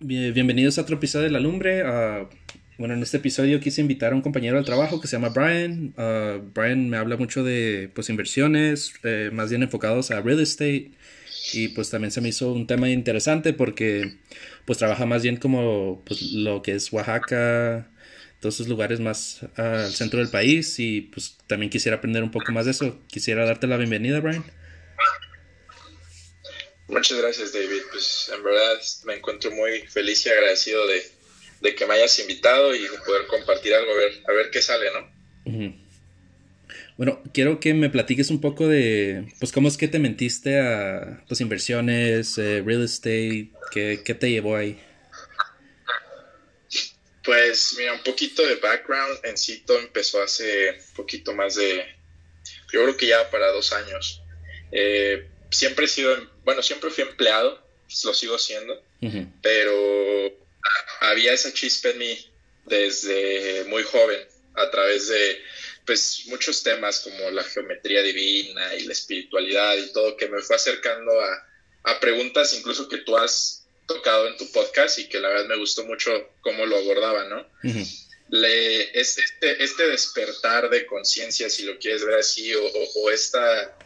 bienvenidos a otro episodio de La Lumbre. Uh, bueno, en este episodio quise invitar a un compañero del trabajo que se llama Brian. Uh, Brian me habla mucho de pues, inversiones, eh, más bien enfocados a real estate. Y pues también se me hizo un tema interesante porque pues trabaja más bien como pues, lo que es Oaxaca, todos esos lugares más al centro del país. Y pues también quisiera aprender un poco más de eso. Quisiera darte la bienvenida, Brian. Muchas gracias, David. Pues en verdad me encuentro muy feliz y agradecido de, que me hayas invitado y de poder compartir algo, a ver, a ver qué sale, ¿no? Bueno, quiero que me platiques un poco de, pues, cómo es que te mentiste a tus inversiones, eh, real estate, ¿qué, te llevó ahí? Pues, mira, un poquito de background. En sí, todo empezó hace un poquito más de, yo creo que ya para dos años. Eh, siempre he sido, bueno, siempre fui empleado, pues, lo sigo siendo, pero había esa chispa en mí desde muy joven, a través de pues muchos temas como la geometría divina y la espiritualidad y todo que me fue acercando a, preguntas incluso que tú has tocado en tu podcast y que la verdad me gustó mucho cómo lo abordaba, ¿no? Le, este, este, despertar de conciencia, si lo quieres ver así, o, o esta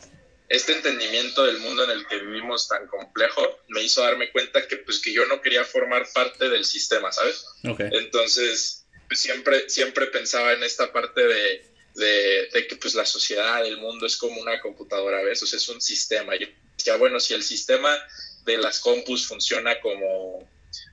este entendimiento del mundo en el que vivimos tan complejo me hizo darme cuenta que pues que yo no quería formar parte del sistema, ¿sabes? Entonces, pues, siempre, siempre pensaba en esta parte de, de, que pues la sociedad, el mundo es como una computadora, ¿ves? O sea, es un sistema. Yo decía, bueno, si el sistema de las compus funciona como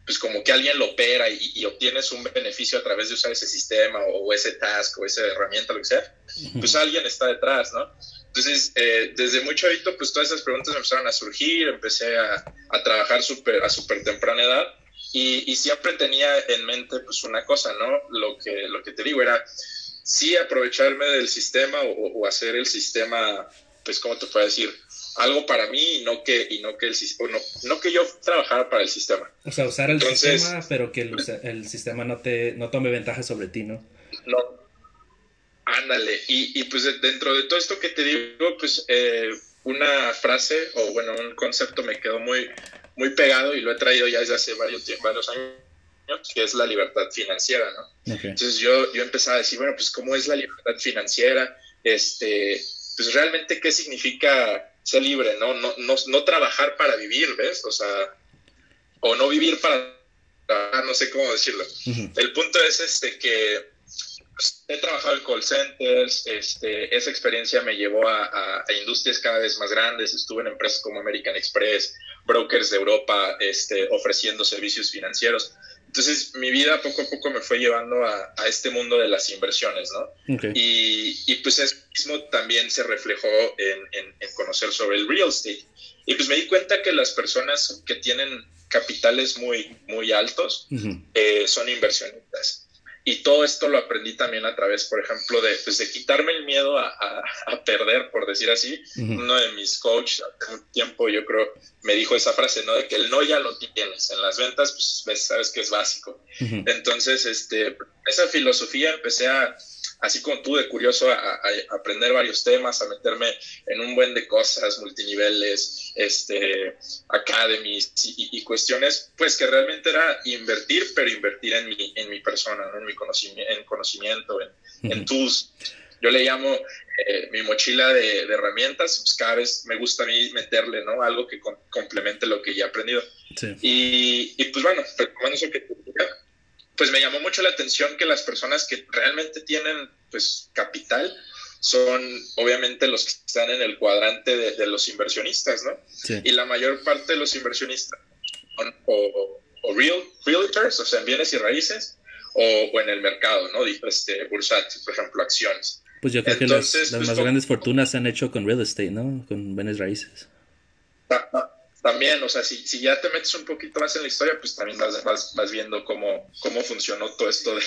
pues como que alguien lo opera y, obtienes un beneficio a través de usar ese sistema o, ese task o esa herramienta, lo que sea, pues alguien está detrás, ¿no? Entonces, eh, desde muy chavito, pues todas esas preguntas empezaron a surgir, empecé a, trabajar super, a súper temprana edad y, siempre tenía en mente pues una cosa, ¿no? Lo que, lo que te digo era, sí aprovecharme del sistema o, hacer el sistema, pues, ¿cómo te puedo decir? Algo para mí y no que, y no que, el, no, no que yo trabajara para el sistema. O sea, usar el sistema, pero que el, el sistema no, te, no tome ventaja sobre ti, ¿no? No, Ándale, y, y, pues dentro de todo esto que te digo, pues eh, una frase o bueno, un concepto me quedó muy, muy pegado y lo he traído ya desde hace varios, varios años, que es la libertad financiera, ¿no? Entonces yo, yo empezaba a decir, bueno, pues ¿cómo es la libertad financiera? Este, pues realmente qué significa ser libre, ¿no? No, no, no trabajar para vivir, ¿ves? O sea, o no vivir para trabajar, no sé cómo decirlo. El punto es este que he trabajado en call centers, este, esa experiencia me llevó a, industrias cada vez más grandes, estuve en empresas como American Express, brokers de Europa, este, ofreciendo servicios financieros. Entonces, mi vida poco a poco me fue llevando a, este mundo de las inversiones, ¿no? Y, y, pues eso mismo también se reflejó en, conocer sobre el real estate. Y pues me di cuenta que las personas que tienen capitales muy, muy altos eh, son inversionistas. Y todo esto lo aprendí también a través, por ejemplo, de, pues, de quitarme el miedo a, a, perder, por decir así. Uno de mis coaches hace un tiempo, yo creo, me dijo esa frase, ¿no? De que el no ya lo tienes. En las ventas, pues sabes que es básico. Entonces, este, esa filosofía empecé a, así como tú de curioso a, aprender varios temas, a meterme en un buen de cosas, multiniveles, este, academies y, cuestiones, pues que realmente era invertir, pero invertir en mi, en mi persona, en mi conocimiento, en, conocimiento, en, tools. Yo le llamo eh, mi mochila de, herramientas, pues cada vez me gusta a mí meterle, ¿no? Algo que complemente lo que ya he aprendido. Y, y, pues bueno, retomando eso que te pues me llamó mucho la atención que las personas que realmente tienen pues capital son obviamente los que están en el cuadrante de, los inversionistas, ¿no? Y la mayor parte de los inversionistas son o, real, realtors, o sea, en bienes y raíces, o, en el mercado, ¿no? Este, bursátil, por ejemplo, acciones. Pues yo creo que las, pues, más grandes fortunas se han hecho con real estate, ¿no? Con bienes raíces. También, o sea, si, si ya te metes un poquito más en la historia, pues también vas, vas, viendo cómo, cómo funcionó todo esto de,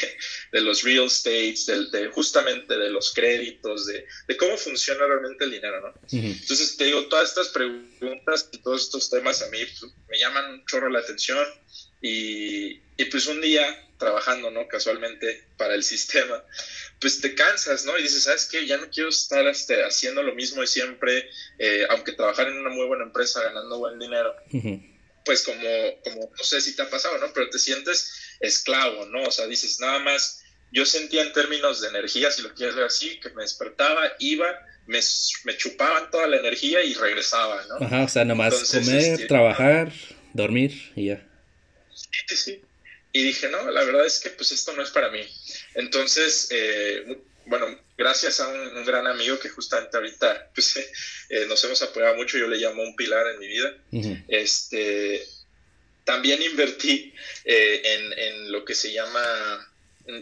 de los real estates, de, justamente de los créditos, de, de, cómo funciona realmente el dinero, ¿no? Entonces, te digo, todas estas preguntas y todos estos temas a mí pues, me llaman un chorro la atención y, y pues un día trabajando, ¿no? Casualmente para el sistema, pues te cansas, ¿no? Y dices, ¿sabes qué? Ya no quiero estar este, haciendo lo mismo de siempre, eh, aunque trabajar en una muy buena empresa ganando buen dinero. pues como, como, no sé si te ha pasado, ¿no? Pero te sientes esclavo, ¿no? O sea, dices, nada más, yo sentía en términos de energía, si lo quieres ver así, que me despertaba, iba, me, me chupaban toda la energía y regresaba, ¿no? Ajá, o sea, nomás comer, este, trabajar, dormir y ya. Sí, sí. Y dije, no, la verdad es que pues esto no es para mí. Entonces, eh, bueno, gracias a un, gran amigo que justamente ahorita pues, eh, nos hemos apoyado mucho, yo le llamo un pilar en mi vida, este, también invertí eh, en, en, lo que se llama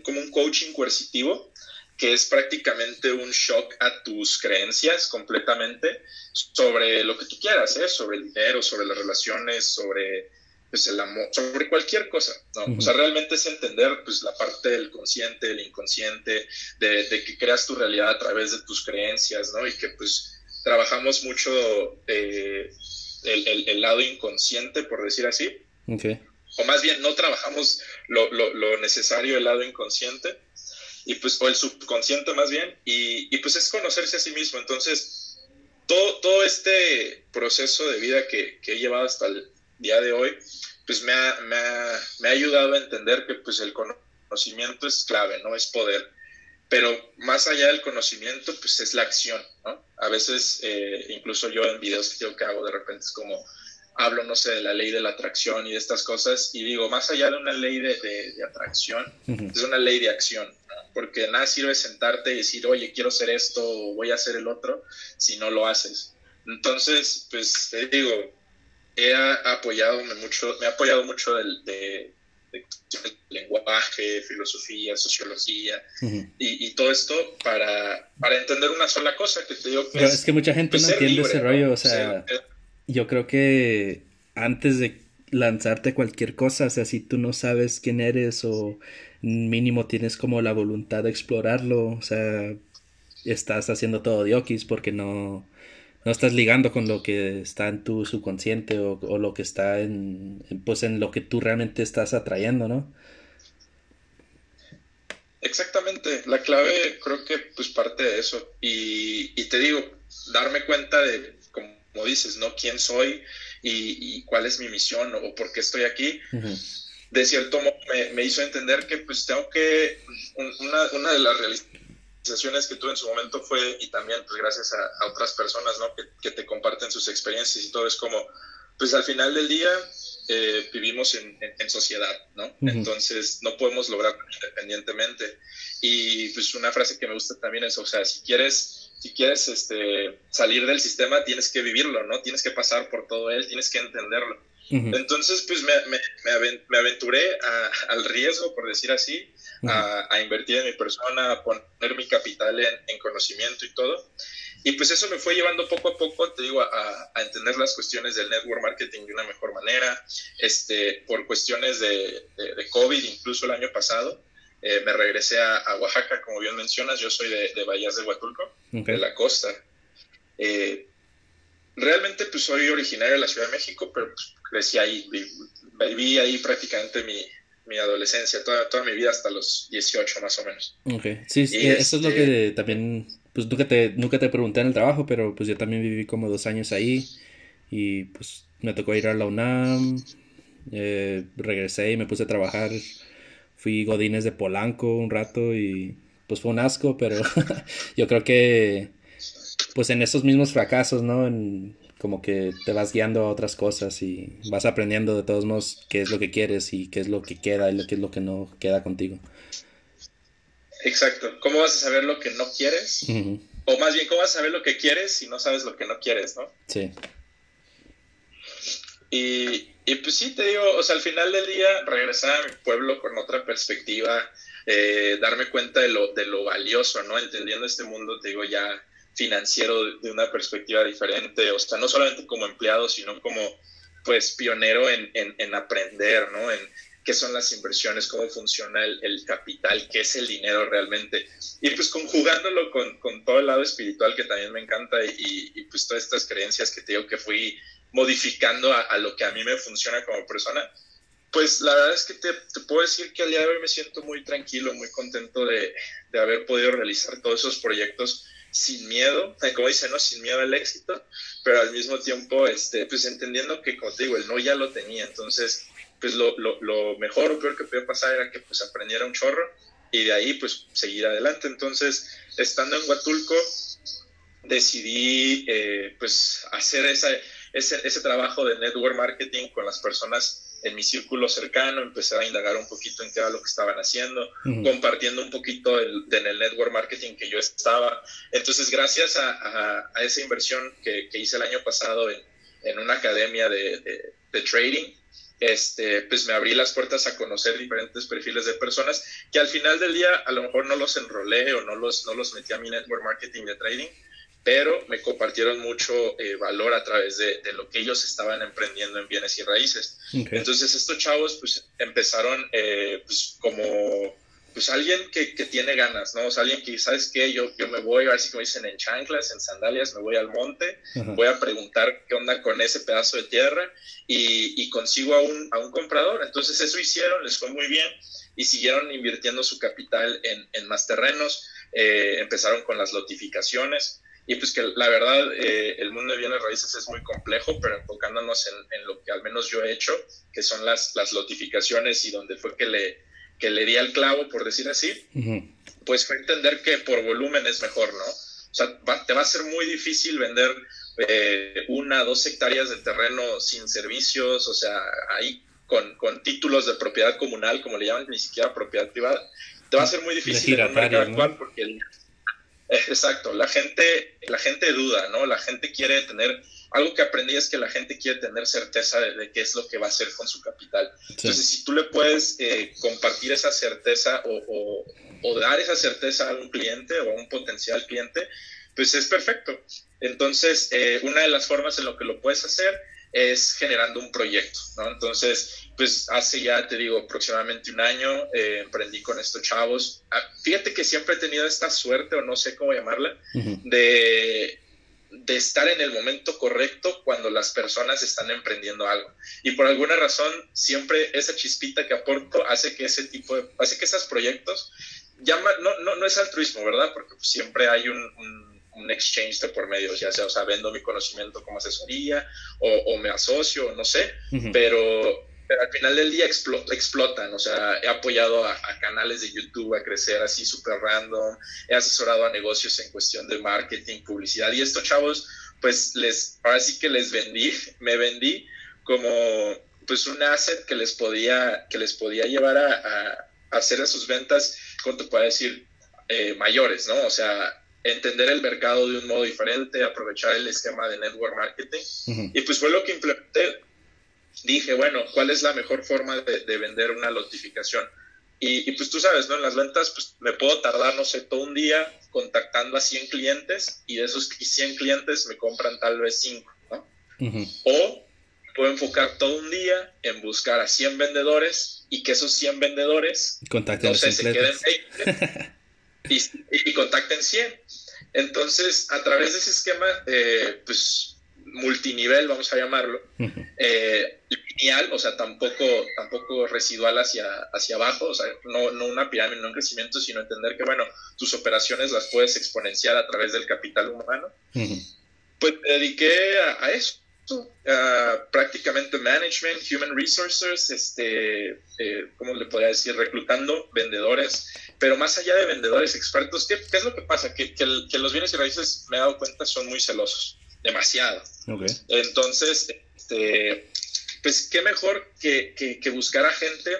como un coaching coercitivo, que es prácticamente un shock a tus creencias completamente sobre lo que tú quieras, ¿eh? sobre el dinero, sobre las relaciones, sobre pues el amor, sobre cualquier cosa, ¿no? O sea, realmente es entender pues la parte del consciente, del inconsciente, de, que creas tu realidad a través de tus creencias, ¿no? Y que pues trabajamos mucho eh, el, lado inconsciente, por decir así. O más bien, no trabajamos lo, lo, necesario el lado inconsciente, y pues, o el subconsciente más bien, y, y pues es conocerse a sí mismo. Entonces, todo, todo este proceso de vida que, que he llevado hasta el día de hoy, pues me ha, me ha, me ha ayudado a entender que pues el conocimiento es clave, no es poder. Pero más allá del conocimiento, pues es la acción, ¿no? A veces, eh, incluso yo en videos que, que hago, de repente es como, hablo, no sé, de la ley de la atracción y de estas cosas, y digo, más allá de una ley de, de, atracción, es una ley de acción, porque nada sirve sentarte y decir, oye, quiero hacer esto voy a hacer el otro, si no lo haces. Entonces, pues te digo, he apoyado mucho, me ha apoyado mucho del, de, lenguaje, filosofía, sociología y, todo esto para, para entender una sola cosa que te digo que es, que mucha gente no entiende ese rollo, o sea, yo creo que antes de lanzarte cualquier cosa, o sea, si tú no sabes quién eres o mínimo tienes como la voluntad de explorarlo, o sea, estás haciendo todo diokis porque no no estás ligando con lo que está en tu subconsciente o, lo que está en, pues en lo que tú realmente estás atrayendo, ¿no? Exactamente, la clave creo que pues parte de eso y, y te digo, darme cuenta de, como dices, ¿no? ¿Quién soy y, cuál es mi misión o por qué estoy aquí? De cierto modo me, me, hizo entender que pues tengo que, una, una de las realidades que tuve en su momento fue, y también pues gracias a, otras personas, ¿no? Que, te comparten sus experiencias y todo, es como, pues al final del día eh, vivimos en, en, sociedad, ¿no? Entonces no podemos lograrlo independientemente. Y pues una frase que me gusta también es, o sea, si quieres, si quieres este, salir del sistema, tienes que vivirlo, ¿no? Tienes que pasar por todo él, tienes que entenderlo. Entonces, pues me, me, me aventuré al riesgo, por decir así, a, invertir en mi persona, a poner mi capital en, conocimiento y todo. Y pues eso me fue llevando poco a poco, te digo, a, entender las cuestiones del network marketing de una mejor manera. Este, por cuestiones de, de, COVID, incluso el año pasado, eh, me regresé a, Oaxaca, como bien mencionas, yo soy de, de Bahías de Huatulco, de la costa. Eh, realmente pues soy originario de la Ciudad de México, pero pues, crecí ahí, viví ahí prácticamente mi, mi adolescencia, toda, toda mi vida hasta los 18 más o menos. Ok, sí, eso es lo que este también, pues nunca te, nunca te pregunté en el trabajo, pero pues yo también viví como dos años ahí y pues me tocó ir a la UNAM, eh, regresé y me puse a trabajar, fui godines de Polanco un rato y pues fue un asco, pero yo creo que pues en esos mismos fracasos, ¿no? En, como que te vas guiando a otras cosas y vas aprendiendo de todos modos qué es lo que quieres y qué es lo que queda y qué es lo que no queda contigo. Exacto. ¿Cómo vas a saber lo que no quieres? O más bien, ¿cómo vas a saber lo que quieres si no sabes lo que no quieres, no? Sí. Y, y pues sí, te digo, o sea, al final del día regresar a mi pueblo con otra perspectiva, eh, darme cuenta de lo, de lo valioso, ¿no? Entendiendo este mundo, te digo, ya financiero de una perspectiva diferente, o sea, no solamente como empleado, sino como pues pionero en, en, aprender, ¿no? En qué son las inversiones, cómo funciona el, capital, qué es el dinero realmente. Y pues conjugándolo con, con, todo el lado espiritual que también me encanta y, y, pues todas estas creencias que te digo que fui modificando a, lo que a mí me funciona como persona, pues la verdad es que te, te, puedo decir que al día de hoy me siento muy tranquilo, muy contento de, de haber podido realizar todos esos proyectos sin miedo, como dicen, ¿no? Sin miedo al éxito, pero al mismo tiempo, este, pues entendiendo que, como te digo, el no ya lo tenía, entonces, pues lo, lo, lo mejor o peor que podía pasar era que pues aprendiera un chorro y de ahí pues seguir adelante. Entonces, estando en Huatulco, decidí eh, pues hacer esa, ese, ese trabajo de network marketing con las personas en mi círculo cercano, empecé a indagar un poquito en qué era lo que estaban haciendo, compartiendo un poquito el, en el network marketing que yo estaba. Entonces, gracias a, a, esa inversión que, que, hice el año pasado en, en una academia de, de, de, trading, este, pues me abrí las puertas a conocer diferentes perfiles de personas que al final del día a lo mejor no los enrolé o no los, no los metí a mi network marketing de trading, pero me compartieron mucho eh, valor a través de, de, lo que ellos estaban emprendiendo en bienes y raíces. Entonces estos chavos pues empezaron eh, pues como pues alguien que, que, tiene ganas, ¿no? O sea, alguien que, ¿sabes qué? Yo, yo me voy, a ver si como dicen, en chanclas, en sandalias, me voy al monte, voy a preguntar qué onda con ese pedazo de tierra y, y consigo a un, a un comprador. Entonces eso hicieron, les fue muy bien y siguieron invirtiendo su capital en, en más terrenos, eh, empezaron con las notificaciones y pues que la verdad eh, el mundo de bienes raíces es muy complejo, pero enfocándonos en, en, lo que al menos yo he hecho, que son las, las notificaciones y donde fue que le, que le di al clavo, por decir así, pues fue entender que por volumen es mejor, ¿no? O sea, va, te va a ser muy difícil vender eh, una, dos hectáreas de terreno sin servicios, o sea, ahí con, con, títulos de propiedad comunal, como le llaman, ni siquiera propiedad privada, te va a ser muy difícil en un mercado actual porque el, Exacto, la gente, la gente duda, ¿no? La gente quiere tener, algo que aprendí es que la gente quiere tener certeza de, qué es lo que va a hacer con su capital. Entonces, si tú le puedes eh, compartir esa certeza o, o, dar esa certeza a un cliente o a un potencial cliente, pues es perfecto. Entonces, eh, una de las formas en lo que lo puedes hacer es generando un proyecto, ¿no? Entonces, pues hace ya, te digo, aproximadamente un año eh, emprendí con estos chavos. Ah, fíjate que siempre he tenido esta suerte, o no sé cómo llamarla, de, de estar en el momento correcto cuando las personas están emprendiendo algo. Y por alguna razón, siempre esa chispita que aporto hace que ese tipo de, hace que esos proyectos, llama, no, no, no es altruismo, ¿verdad? Porque pues, siempre hay un, un un exchange de por medio, ya sea, o sea, vendo mi conocimiento como asesoría o, o me asocio, no sé, pero, pero, al final del día explotan, o sea, he apoyado a, a, canales de YouTube a crecer así súper random, he asesorado a negocios en cuestión de marketing, publicidad, y estos chavos, pues les, ahora sí que les vendí, me vendí como pues un asset que les podía, que les podía llevar a, a, a hacer sus ventas, ¿cómo te puedo decir? Eh, mayores, ¿no? O sea, entender el mercado de un modo diferente, aprovechar el esquema de network marketing. Y pues fue lo que implementé. Dije, bueno, ¿cuál es la mejor forma de, de vender una notificación? Y, y, pues tú sabes, ¿no? En las ventas, pues me puedo tardar, no sé, todo un día contactando a 100 clientes y de esos 100 clientes me compran tal vez 5, ¿no? O puedo enfocar todo un día en buscar a 100 vendedores y que esos 100 vendedores, Contacten no sé, se queden 20 y, y, contacten 100. Entonces, a través de ese esquema, eh, pues multinivel, vamos a llamarlo, eh, lineal, o sea, tampoco, tampoco residual hacia, hacia abajo, o sea, no, no una pirámide, no un crecimiento, sino entender que, bueno, tus operaciones las puedes exponenciar a través del capital humano. Pues me dediqué a, a eso. Uh, prácticamente management, human resources, este, eh, ¿cómo le podría decir? Reclutando vendedores, pero más allá de vendedores expertos, ¿qué, qué es lo que pasa? Que, que, los bienes y raíces, me he dado cuenta, son muy celosos, demasiado. Okay. Entonces, este, pues qué mejor que, que, buscar a gente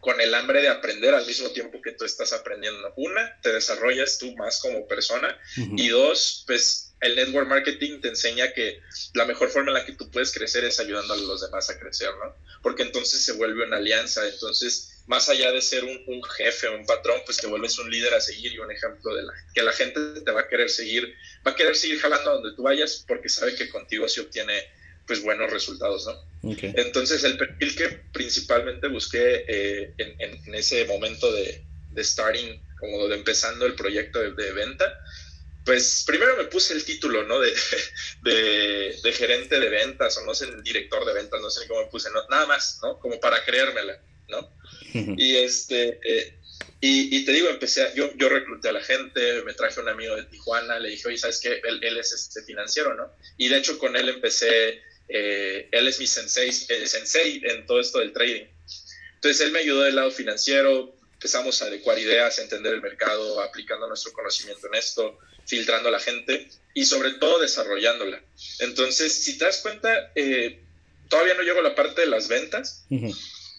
con el hambre de aprender al mismo tiempo que tú estás aprendiendo. Una, te desarrollas tú más como persona uh -huh. y dos, pues el network marketing te enseña que la mejor forma en la que tú puedes crecer es ayudando a los demás a crecer, ¿no? Porque entonces se vuelve una alianza, entonces más allá de ser un, un jefe o un patrón, pues te vuelves un líder a seguir y un ejemplo de la, que la gente te va a querer seguir, va a querer seguir jalando a donde tú vayas porque sabe que contigo se obtiene pues buenos resultados, ¿no? Okay. Entonces el perfil que principalmente busqué eh, en, en, ese momento de, de starting, como de empezando el proyecto de, de venta, pues primero me puse el título, ¿no? De, de, gerente de ventas o no sé, director de ventas, no sé ni cómo me puse, no, nada más, ¿no? Como para creérmela, ¿no? Y este, eh, Y, te digo, empecé, yo, yo recluté a la gente, me traje un amigo de Tijuana, le dije, oye, ¿sabes qué? Él, él es este financiero, ¿no? Y de hecho con él empecé, eh, él es mi sensei, eh, sensei en todo esto del trading. Entonces él me ayudó del lado financiero, empezamos a adecuar ideas, a entender el mercado, aplicando nuestro conocimiento en esto, filtrando a la gente y sobre todo desarrollándola. Entonces, si te das cuenta, eh, todavía no llego a la parte de las ventas,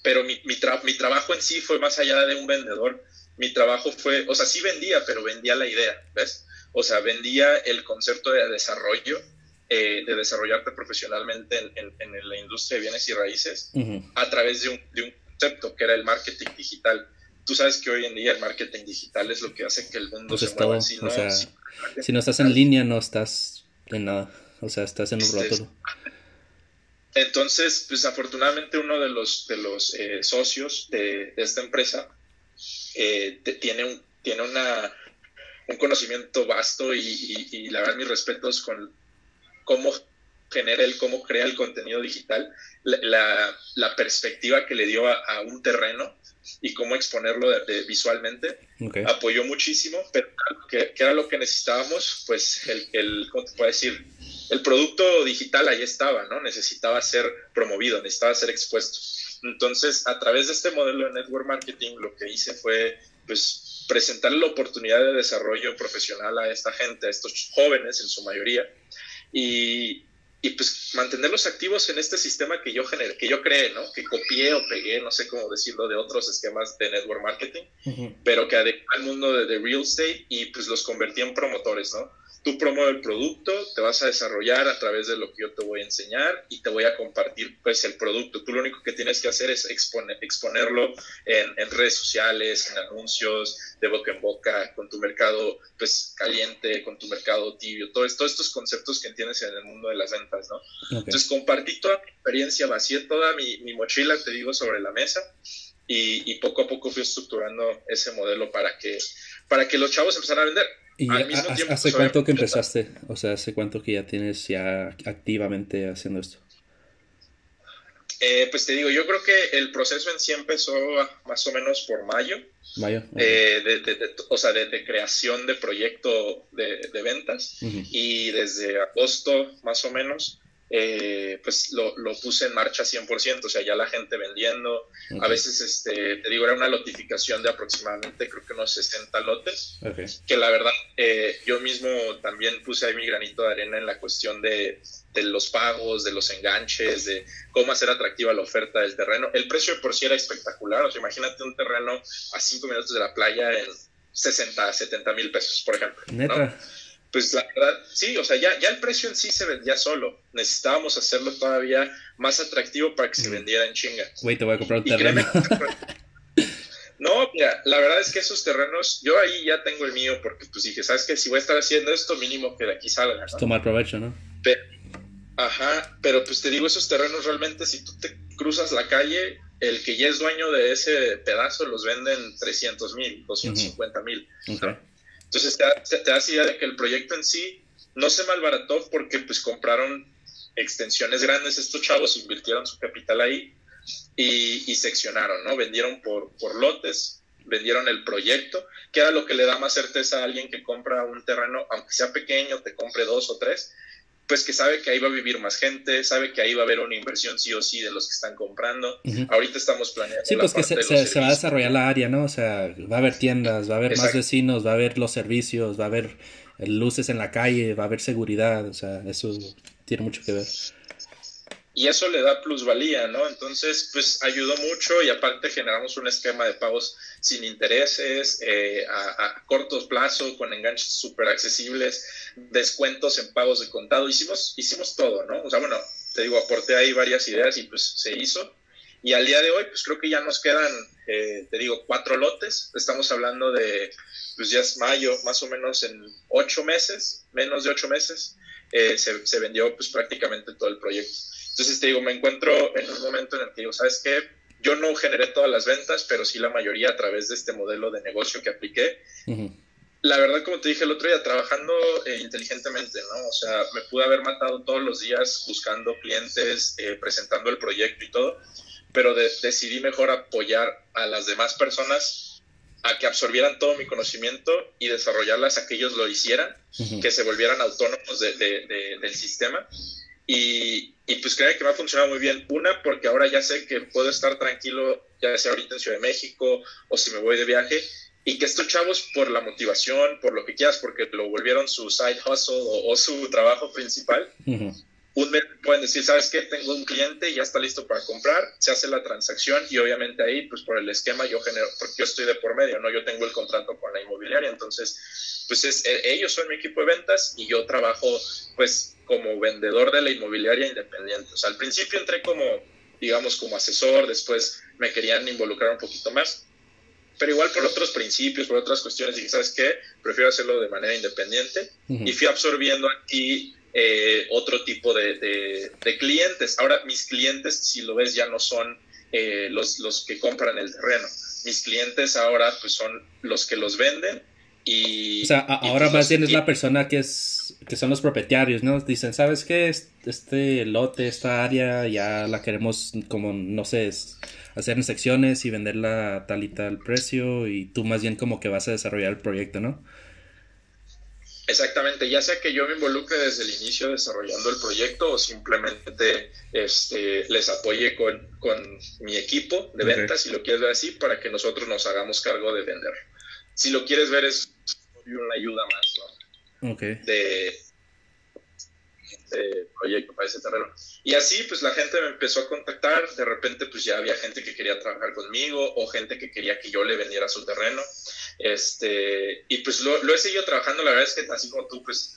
pero mi, mi, mi, trabajo en sí fue más allá de un vendedor. Mi trabajo fue, o sea, sí vendía, pero vendía la idea, ¿ves? O sea, vendía el concepto de desarrollo, eh, de desarrollarte profesionalmente en, en, la industria de bienes y raíces a través de un, de un concepto que era el marketing digital tú sabes que hoy en día el marketing digital es lo que hace que el mundo pues se mueva así, ¿no? O sea, si no estás en línea, no estás en nada. O sea, estás en un rótulo. Entonces, pues afortunadamente uno de los, de los eh, socios de, esta empresa eh, tiene, un, tiene una, un conocimiento vasto y, la verdad mis respetos con cómo genera él, cómo crea el contenido digital, la, la perspectiva que le dio a, un terreno y cómo exponerlo visualmente, apoyó muchísimo, pero que, era lo que necesitábamos, pues el, el ¿cómo te puedo decir? El producto digital ahí estaba, ¿no? Necesitaba ser promovido, necesitaba ser expuesto. Entonces, a través de este modelo de network marketing, lo que hice fue, pues, presentar la oportunidad de desarrollo profesional a esta gente, a estos jóvenes en su mayoría, y, y pues mantenerlos activos en este sistema que yo generé, que yo creé, ¿no? Que copié o pegué, no sé cómo decirlo, de otros esquemas de network marketing, pero que adecué al mundo de, de, real estate y pues los convertí en promotores, ¿no? Tú promueves el producto, te vas a desarrollar a través de lo que yo te voy a enseñar y te voy a compartir pues el producto. Tú lo único que tienes que hacer es exponer, exponerlo en, redes sociales, en anuncios, de boca en boca, con tu mercado pues caliente, con tu mercado tibio, todo todos estos conceptos que entiendes en el mundo de las ventas, ¿no? Entonces compartí toda mi experiencia, vacié toda mi, mochila, te digo, sobre la mesa y, y poco a poco fui estructurando ese modelo para que, para que los chavos empezaran a vender ¿Y hace cuánto que empezaste? O sea, ¿hace cuánto que ya tienes ya activamente haciendo esto? Eh, pues te digo, yo creo que el proceso en sí empezó más o menos por mayo. Mayo. Eh, de, o sea, de, creación de proyecto de, ventas. Y desde agosto más o menos eh, pues lo, puse en marcha 100%, o sea, ya la gente vendiendo. A veces, este, te digo, era una notificación de aproximadamente, creo que unos 60 lotes, que la verdad, eh, yo mismo también puse ahí mi granito de arena en la cuestión de, los pagos, de los enganches, de cómo hacer atractiva la oferta del terreno. El precio por sí era espectacular, o sea, imagínate un terreno a 5 minutos de la playa en 60, 70 mil pesos, por ejemplo. Neta pues la verdad, sí, o sea, ya, ya el precio en sí se vendía solo. Necesitábamos hacerlo todavía más atractivo para que se vendiera en chinga. Güey, te voy a comprar un terreno. no, mira, la verdad es que esos terrenos, yo ahí ya tengo el mío porque pues dije, ¿sabes qué? Si voy a estar haciendo esto, mínimo que de aquí salga. ¿no? tomar provecho, ¿no? ajá, pero pues te digo, esos terrenos realmente, si tú te cruzas la calle, el que ya es dueño de ese pedazo los venden 300 mil, 250 mil. Entonces te, te das idea de que el proyecto en sí no se malbarató porque pues compraron extensiones grandes estos chavos, invirtieron su capital ahí y, seccionaron, ¿no? Vendieron por lotes, vendieron el proyecto, que era lo que le da más certeza a alguien que compra un terreno, aunque sea pequeño, te compre dos o tres, pues que sabe que ahí va a vivir más gente, sabe que ahí va a haber una inversión sí o sí de los que están comprando. Ahorita estamos planeando. Sí, pues que se, va a desarrollar la área, ¿no? O sea, va a haber tiendas, va a haber más vecinos, va a haber los servicios, va a haber luces en la calle, va a haber seguridad, o sea, eso tiene mucho que ver y eso le da plusvalía, ¿no? Entonces, pues ayudó mucho y aparte generamos un esquema de pagos sin intereses, eh, a, cortos plazos, con enganches súper accesibles, descuentos en pagos de contado, hicimos, hicimos todo, ¿no? O sea, bueno, te digo, aporté ahí varias ideas y pues se hizo. Y al día de hoy, pues creo que ya nos quedan, eh, te digo, cuatro lotes. Estamos hablando de, pues ya es mayo, más o menos en ocho meses, menos de ocho meses, eh, se, se vendió pues prácticamente todo el proyecto. Entonces te digo, me encuentro en un momento en el que digo, ¿sabes qué? Yo no generé todas las ventas, pero sí la mayoría a través de este modelo de negocio que apliqué. La verdad, como te dije el otro día, trabajando eh, inteligentemente, ¿no? O sea, me pude haber matado todos los días buscando clientes, eh, presentando el proyecto y todo, pero decidí mejor apoyar a las demás personas a que absorbieran todo mi conocimiento y desarrollarlas a que ellos lo hicieran, que se volvieran autónomos del sistema. Y, y pues creo que me ha funcionado muy bien. Una, porque ahora ya sé que puedo estar tranquilo, ya sea ahorita en Ciudad de México o si me voy de viaje, y que estos chavos, por la motivación, por lo que quieras, porque lo volvieron su side hustle o, su trabajo principal, un mes pueden decir, ¿sabes qué? Tengo un cliente, ya está listo para comprar, se hace la transacción y obviamente ahí, pues por el esquema yo genero, porque yo estoy de por medio, ¿no? Yo tengo el contrato con la inmobiliaria, entonces, pues es, e, ellos son mi equipo de ventas y yo trabajo, pues, como vendedor de la inmobiliaria independiente. O sea, al principio entré como, digamos, como asesor, después me querían involucrar un poquito más, pero igual por otros principios, por otras cuestiones, dije, ¿sabes qué? Prefiero hacerlo de manera independiente y fui absorbiendo aquí eh, otro tipo de, clientes. Ahora, mis clientes, si lo ves, ya no son eh, los, los que compran el terreno. Mis clientes ahora pues son los que los venden y... O sea, ahora pues, más bien es la persona que es que son los propietarios, ¿no? Dicen, ¿sabes qué? Este lote, esta área, ya la queremos como, no sé, hacer en secciones y venderla a tal y tal precio y tú más bien como que vas a desarrollar el proyecto, ¿no? Exactamente, ya sea que yo me involucre desde el inicio desarrollando el proyecto o simplemente este, les apoye con, mi equipo de ventas, si lo quieres ver así, para que nosotros nos hagamos cargo de vender. Si lo quieres ver es una ayuda más, ¿no? De, proyecto para ese terreno. Y así, pues la gente me empezó a contactar, de repente pues ya había gente que quería trabajar conmigo o gente que quería que yo le vendiera su terreno. Este, y pues lo, he seguido trabajando, la verdad es que así como tú, pues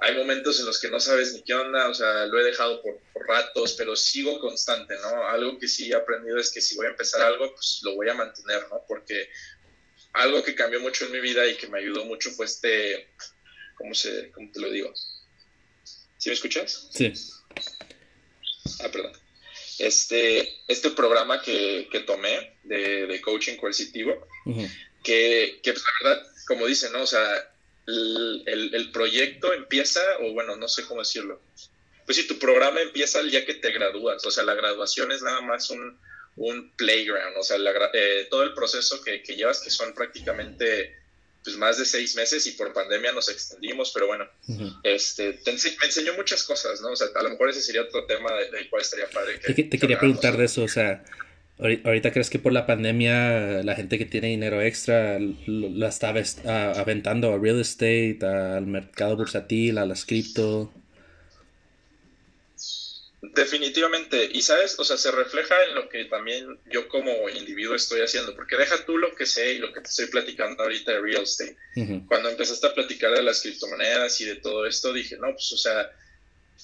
hay momentos en los que no sabes ni qué onda, o sea, lo he dejado por, ratos, pero sigo constante, ¿no? Algo que sí he aprendido es que si voy a empezar algo, pues lo voy a mantener, ¿no? Porque algo que cambió mucho en mi vida y que me ayudó mucho fue este, ¿cómo, se, cómo te lo digo? ¿Sí me escuchas? Sí. Ah, perdón. Este, este programa que, que tomé de, de coaching coercitivo, que, que pues, la verdad, como dicen, ¿no? O sea, el, el, proyecto empieza, o bueno, no sé cómo decirlo. Pues si tu programa empieza el día que te gradúas, o sea, la graduación es nada más un, un playground, o sea, eh, todo el proceso que, que, llevas, que son prácticamente pues más de seis meses y por pandemia nos extendimos, pero bueno, este, te me enseñó muchas cosas, ¿no? O sea, a lo mejor ese sería otro tema del cual estaría padre. Que, te, quería preguntar de eso, o sea, Ahorita crees que por la pandemia la gente que tiene dinero extra la está aventando a real estate, al mercado bursátil, a las cripto. Definitivamente, y sabes, o sea, se refleja en lo que también yo como individuo estoy haciendo, porque deja tú lo que sé y lo que te estoy platicando ahorita de real estate. Cuando empezaste a platicar de las criptomonedas y de todo esto, dije, no, pues, o sea,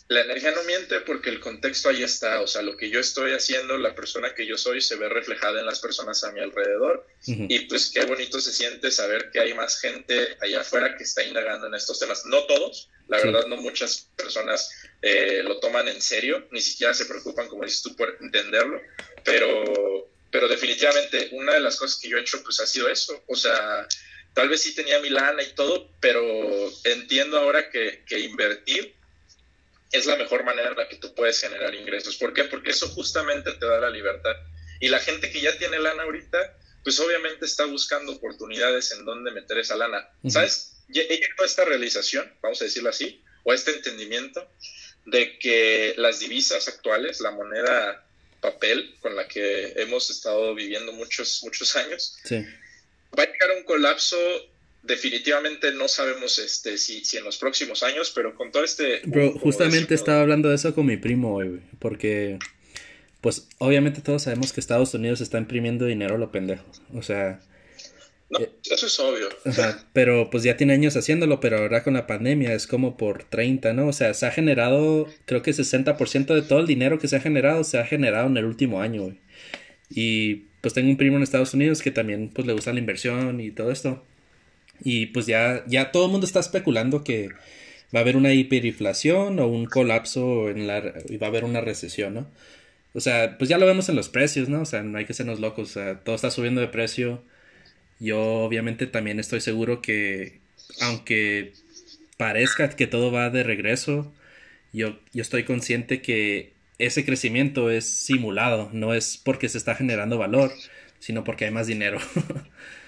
la energía no miente porque el contexto ahí está, o sea, lo que yo estoy haciendo, la persona que yo soy se ve reflejada en las personas a mi alrededor. Y pues qué bonito se siente saber que hay más gente allá afuera que está indagando en estos temas. No todos, la verdad no muchas personas eh, lo toman en serio, ni siquiera se preocupan, como dices tú, por entenderlo, pero, pero definitivamente una de las cosas que yo he hecho pues ha sido eso, o sea, tal vez sí tenía mi lana y todo, pero entiendo ahora que, que invertir es la mejor manera en la que tú puedes generar ingresos. ¿Por qué? Porque eso justamente te da la libertad. Y la gente que ya tiene lana ahorita, pues obviamente está buscando oportunidades en donde meter esa lana. ¿Sabes? Ella llegó a esta realización, vamos a decirlo así, o este entendimiento de que las divisas actuales, la moneda papel con la que hemos estado viviendo muchos, muchos años, va a llegar a un colapso definitivamente no sabemos este si, si en los próximos años, pero con todo este... Bro, justamente estaba hablando de eso con mi primo hoy, porque pues obviamente todos sabemos que Estados Unidos está imprimiendo dinero a lo pendejo, o sea... No, eh, eso es obvio. pero pues ya tiene años haciéndolo, pero ahora con la pandemia es como por 30, ¿no? O sea, se ha generado, creo que 60% de todo el dinero que se ha generado se ha generado en el último año, güey. Y pues tengo un primo en Estados Unidos que también pues le gusta la inversión y todo esto. Y pues ya, ya todo el mundo está especulando que va a haber una hiperinflación o un colapso en la, y va a haber una recesión, ¿no? O sea, pues ya lo vemos en los precios, ¿no? O sea, no hay que sernos locos, o sea, todo está subiendo de precio. Yo obviamente también estoy seguro que aunque parezca que todo va de regreso, yo, yo estoy consciente que ese crecimiento es simulado, no es porque se está generando valor, sino porque hay más dinero.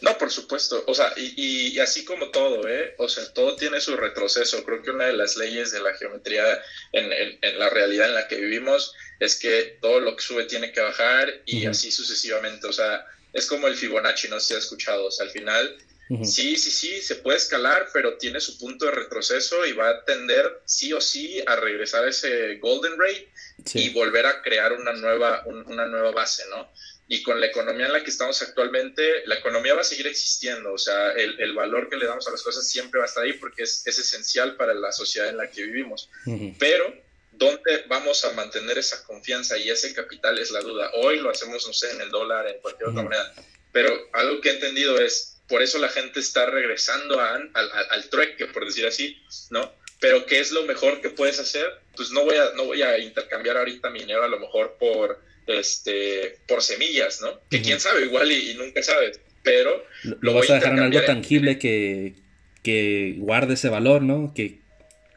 No, por supuesto. O sea, y, y, así como todo, ¿eh? O sea, todo tiene su retroceso. Creo que una de las leyes de la geometría en, en, la realidad en la que vivimos es que todo lo que sube tiene que bajar y así sucesivamente. O sea, es como el Fibonacci, no sé si has escuchado. O sea, al final, sí, sí, sí, se puede escalar, pero tiene su punto de retroceso y va a tender sí o sí a regresar a ese golden rate y volver a crear una nueva, una nueva base, ¿no? Y con la economía en la que estamos actualmente, la economía va a seguir existiendo, o sea, el, el valor que le damos a las cosas siempre va a estar ahí porque es, es esencial para la sociedad en la que vivimos. Pero, ¿dónde vamos a mantener esa confianza y ese capital es la duda? Hoy lo hacemos, no sé, en el dólar, en cualquier otra moneda, pero algo que he entendido es, por eso la gente está regresando a, al, al, trueque, por decir así, ¿no? Pero ¿qué es lo mejor que puedes hacer? Pues no voy a, no voy a intercambiar ahorita mi dinero a lo mejor por este, por semillas, ¿no? Que quién sabe, igual y, nunca sabes, pero... Lo, vas a dejar en algo tangible que, que guarde ese valor, ¿no? Que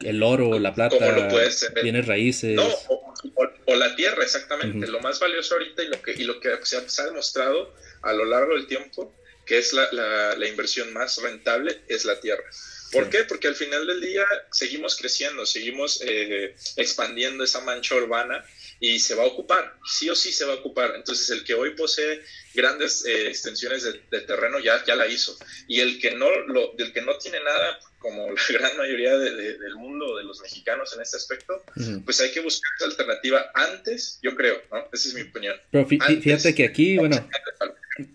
el oro o la plata, tiene raíces. No, o, la tierra, exactamente. Lo más valioso ahorita y lo que, y lo que se, ha, demostrado a lo largo del tiempo, que es la, la, la inversión más rentable, es la tierra. ¿Por qué? Porque al final del día seguimos creciendo, seguimos eh, expandiendo esa mancha urbana y se va a ocupar, sí o sí se va a ocupar. Entonces el que hoy posee grandes eh, extensiones de, terreno ya, ya la hizo. Y el que no, lo, del que no tiene nada, como la gran mayoría del mundo, de los mexicanos en este aspecto, pues hay que buscar esa alternativa antes, yo creo, ¿no? Esa es mi opinión. Pero fíjate que aquí, bueno,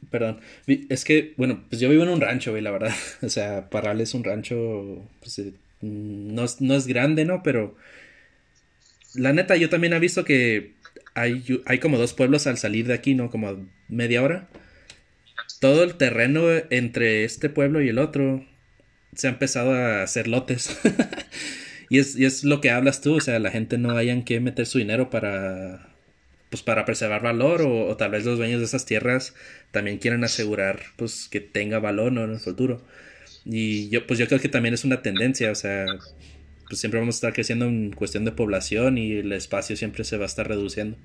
perdón, es que, bueno, pues yo vivo en un rancho, güey, la verdad. O sea, Parral es un rancho, pues, eh, no, no es grande, ¿no? Pero la neta, yo también he visto que hay, hay como dos pueblos al salir de aquí, ¿no? Como media hora. Todo el terreno entre este pueblo y el otro se ha empezado a hacer lotes. y, es, y es lo que hablas tú, o sea, la gente no hayan que meter su dinero para pues para preservar valor o, tal vez los dueños de esas tierras también quieren asegurar pues que tenga valor en el futuro y yo pues yo creo que también es una tendencia o sea pues siempre vamos a estar creciendo en cuestión de población y el espacio siempre se va a estar reduciendo.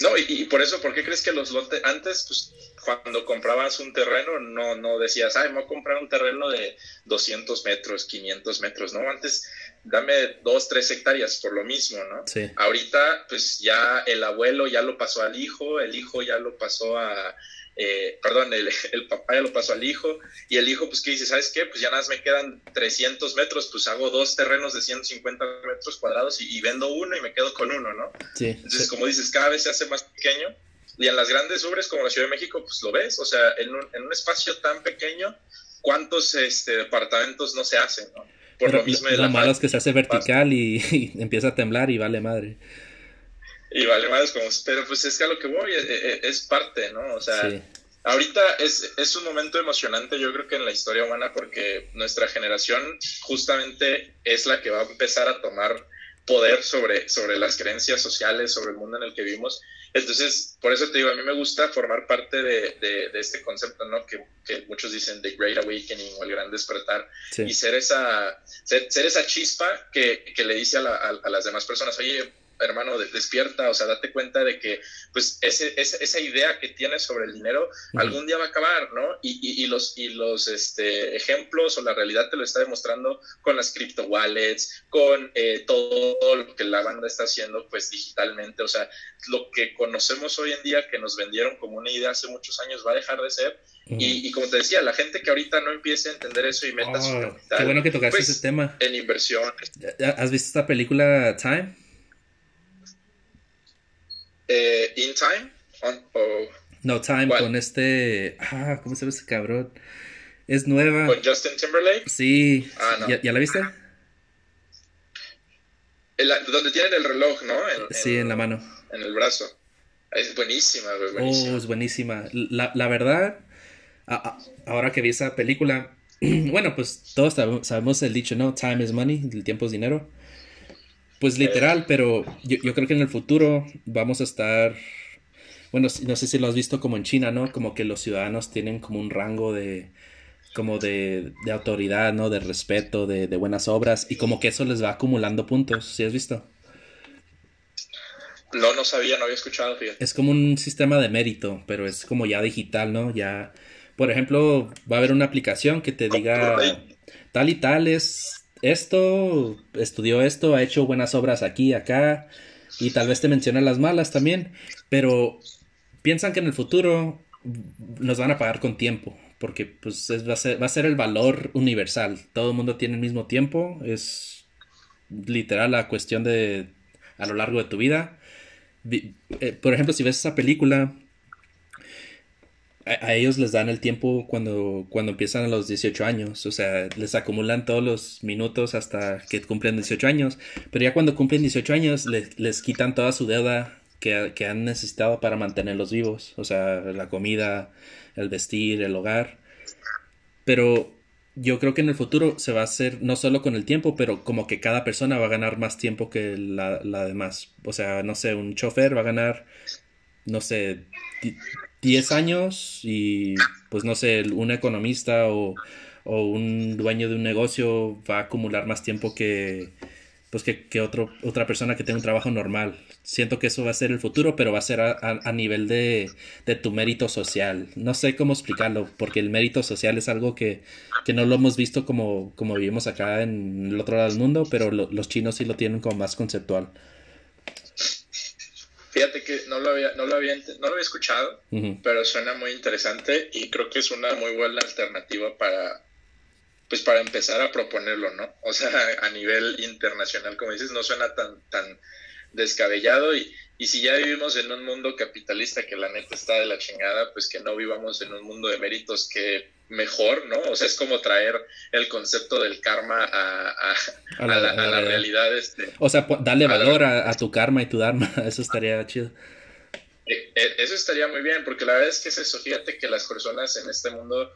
No, y, por eso, ¿por qué crees que los lotes, antes, pues cuando comprabas un terreno, no, no decías, ay, me voy a comprar un terreno de 200 metros, 500 metros, ¿no? Antes, dame dos, tres hectáreas por lo mismo, ¿no? Sí. Ahorita, pues ya el abuelo ya lo pasó al hijo, el hijo ya lo pasó a, eh, perdón, el, el, papá ya lo pasó al hijo, y el hijo, pues, ¿qué dice? ¿Sabes qué? Pues ya nada más me quedan 300 metros, pues hago dos terrenos de 150 metros cuadrados y, vendo uno y me quedo con uno, ¿no? Sí. Entonces, como dices, cada vez se hace más pequeño, y en las grandes ubres como la Ciudad de México, pues lo ves, o sea, en un, en un espacio tan pequeño, ¿cuántos este, departamentos no se hacen, no? Por lo mismo lo malo es que se hace vertical y, y empieza a temblar y vale madre y vale como, pero pues es que a lo que voy es, e, e, es parte, ¿no? O sea, ahorita es, es, un momento emocionante yo creo que en la historia humana porque nuestra generación justamente es la que va a empezar a tomar poder sobre, sobre las creencias sociales, sobre el mundo en el que vivimos. Entonces, por eso te digo, a mí me gusta formar parte de, de, este concepto, ¿no? Que, que, muchos dicen The Great Awakening o el Gran Despertar, y ser esa, ser, esa chispa que, que le dice a, a, las demás personas, oye, hermano, despierta, o sea, date cuenta de que, pues, ese, esa idea que tienes sobre el dinero algún día va a acabar, ¿no? Y, y, los, y los este, ejemplos o la realidad te lo está demostrando con las crypto wallets, con eh, todo lo que la banda está haciendo, pues, digitalmente, o sea, lo que conocemos hoy en día que nos vendieron como una idea hace muchos años va a dejar de ser. y, como te decía, la gente que ahorita no empiece a entender eso y meta su oh, Qué bueno que tocaste pues, ese tema. En inversión. ¿Has visto esta película Time? Eh, in Time No Time con este ah cómo se llama este cabrón es nueva. Con Justin Timberlake. Sí. Ah, ¿Ya, la viste donde tienen el reloj no sí en la mano. en el brazo. Es buenísima, oh es buenísima. La, la verdad ahora que vi esa película bueno pues todos sabemos el dicho no time is money el tiempo es dinero pues literal, pero yo, yo, creo que en el futuro vamos a estar, bueno, no sé si lo has visto como en China, ¿no? Como que los ciudadanos tienen como un rango de, como de, de autoridad, ¿no? De respeto, de, de, buenas obras, y como que eso les va acumulando puntos, ¿sí has visto? No, no sabía, no había escuchado, fíjate. Es como un sistema de mérito, pero es como ya digital, ¿no? Ya, por ejemplo, va a haber una aplicación que te diga tal y tal es esto, estudió esto, ha hecho buenas obras aquí, acá, y tal vez te menciona las malas también, pero piensan que en el futuro nos van a pagar con tiempo, porque pues va, a ser, va a ser el valor universal, todo el mundo tiene el mismo tiempo, es literal la cuestión de a lo largo de tu vida. Eh, por ejemplo, si ves esa película, a, ellos les dan el tiempo cuando, cuando empiezan a los 18 años, o sea, les acumulan todos los minutos hasta que cumplen 18 años, pero ya cuando cumplen 18 años les, quitan toda su deuda que, que, han necesitado para mantenerlos vivos, o sea, la comida, el vestir, el hogar, pero yo creo que en el futuro se va a hacer no solo con el tiempo, pero como que cada persona va a ganar más tiempo que la, la demás. O sea, no sé, un chofer va a ganar, no sé, 10 años y pues no sé, un economista o, o un dueño de un negocio va a acumular más tiempo que, pues que, que otro, otra persona que tenga un trabajo normal. Siento que eso va a ser el futuro, pero va a ser a, a, nivel de, de, tu mérito social. No sé cómo explicarlo, porque el mérito social es algo que, que no lo hemos visto como, como vivimos acá en el otro lado del mundo, pero los chinos sí lo tienen como más conceptual. Fíjate que no lo había, no lo había, no lo había escuchado, pero suena muy interesante y creo que es una muy buena alternativa para, pues para empezar a proponerlo, ¿no? O sea, a nivel internacional, como dices, no suena tan, tan descabellado y, y si ya vivimos en un mundo capitalista que la neta está de la chingada, pues que no vivamos en un mundo de méritos que mejor, ¿no? O sea, es como traer el concepto del karma a, la, realidad. Este, o sea, darle valor a, tu karma y tu dharma, eso estaría chido. Eh, eh, eso estaría muy bien, porque la verdad es que es eso, fíjate que las personas en este mundo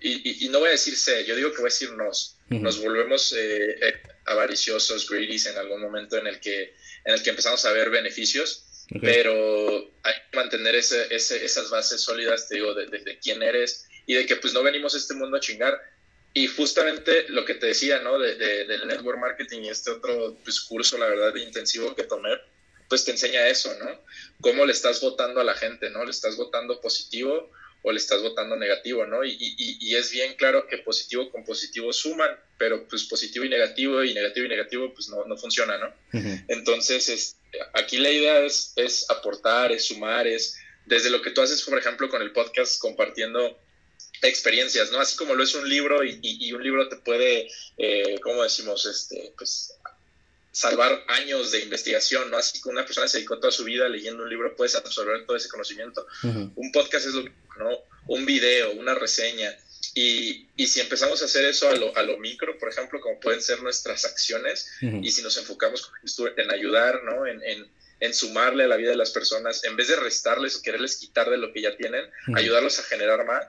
y, no voy a decir sé, yo digo que voy a decir nos. Nos volvemos eh, eh, avariciosos, greedy en algún momento en el que, en el que empezamos a ver beneficios, pero hay que mantener ese, esas bases sólidas, te digo, de, quién eres y de que pues no venimos a este mundo a chingar. Y justamente lo que te decía, ¿no? De, del network marketing y este otro pues, curso, la verdad, intensivo que tomé, pues te enseña eso, ¿no? Cómo le estás votando a la gente, ¿no? Le estás votando positivo o le estás votando negativo, ¿no? Y, y, es bien claro que positivo con positivo suman, pero pues positivo y negativo y negativo y negativo pues no, no funciona, ¿no? Entonces, es, aquí la idea es, es aportar, es sumar, es desde lo que tú haces, por ejemplo, con el podcast compartiendo experiencias, ¿no? Así como lo es un libro y, y un libro te puede, eh, ¿cómo decimos? Este, pues salvar años de investigación, ¿no? Así que una persona se dedicó toda su vida leyendo un libro, puedes absorber todo ese conocimiento. Un podcast es lo ¿no? Un video, una reseña. Y, y, si empezamos a hacer eso a lo, a lo micro, por ejemplo, como pueden ser nuestras acciones, y si nos enfocamos en ayudar, ¿no? En, en, en, sumarle a la vida de las personas, en vez de restarles o quererles quitar de lo que ya tienen, ayudarlos a generar más,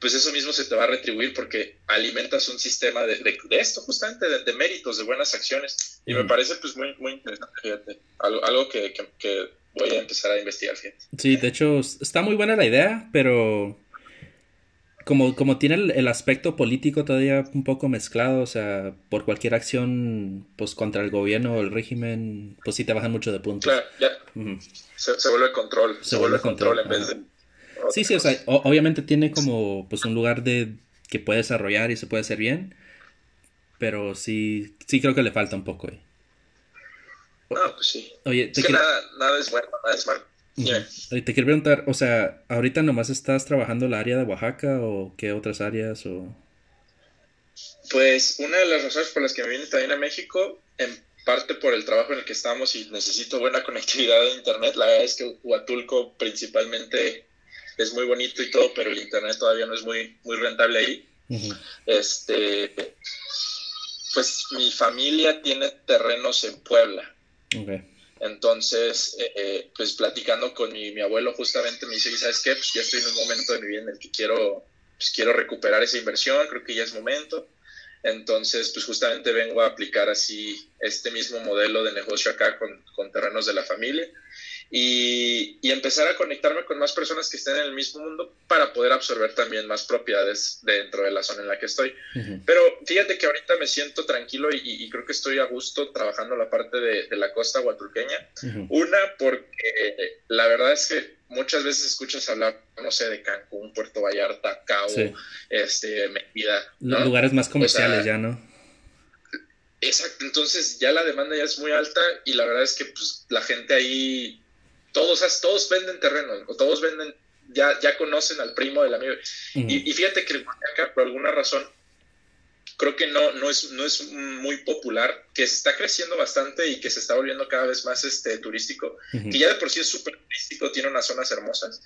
pues eso mismo se te va a retribuir porque alimentas un sistema de, de, esto, justamente, de, méritos, de buenas acciones. Y me parece pues muy, muy interesante, fíjate, algo, algo que, que, voy a empezar a investigar, fíjate. Sí, de hecho, está muy buena la idea, pero como, como tiene el, aspecto político todavía un poco mezclado, o sea, por cualquier acción pues contra el gobierno o el régimen, pues sí te bajan mucho de puntos. Claro, ya. se, vuelve control. Se, vuelve control, en vez de Sí, sí, o sea, obviamente tiene como pues un lugar de que puede desarrollar y se puede hacer bien, pero sí, sí creo que le falta un poco ahí. No, pues sí. Oye, te es que nada, nada, es bueno, nada es malo. Te quiero preguntar, o sea, ¿ahorita nomás estás trabajando el área de Oaxaca o qué otras áreas o...? Pues una de las razones por las que me vine también a México, en parte por el trabajo en el que estamos y necesito buena conectividad de internet, la verdad es que Huatulco principalmente es muy bonito y todo, pero el internet todavía no es muy, muy rentable ahí. Este, pues mi familia tiene terrenos en Puebla. Entonces, eh, pues platicando con mi, abuelo justamente me dice, ¿sabes qué? Pues ya estoy en un momento de mi vida en el que quiero, pues quiero recuperar esa inversión, creo que ya es momento. Entonces, pues justamente vengo a aplicar así este mismo modelo de negocio acá con, con terrenos de la familia y, empezar a conectarme con más personas que estén en el mismo mundo para poder absorber también más propiedades dentro de la zona en la que estoy. Pero fíjate que ahorita me siento tranquilo y, creo que estoy a gusto trabajando la parte de, la costa guatulqueña. Una, porque la verdad es que muchas veces escuchas hablar, no sé, de Cancún, Puerto Vallarta, Cabo, este, Mérida. Los lugares más comerciales ya, ¿no? Exacto, entonces ya la demanda ya es muy alta y la verdad es que pues, la gente ahí todos, todos venden terreno, o todos venden, ya, ya conocen al primo del amigo. y, fíjate que Oaxaca, por alguna razón, creo que no, no, es, no es muy popular, que se está creciendo bastante y que se está volviendo cada vez más este, turístico, que ya de por sí es súper turístico, tiene unas zonas hermosas.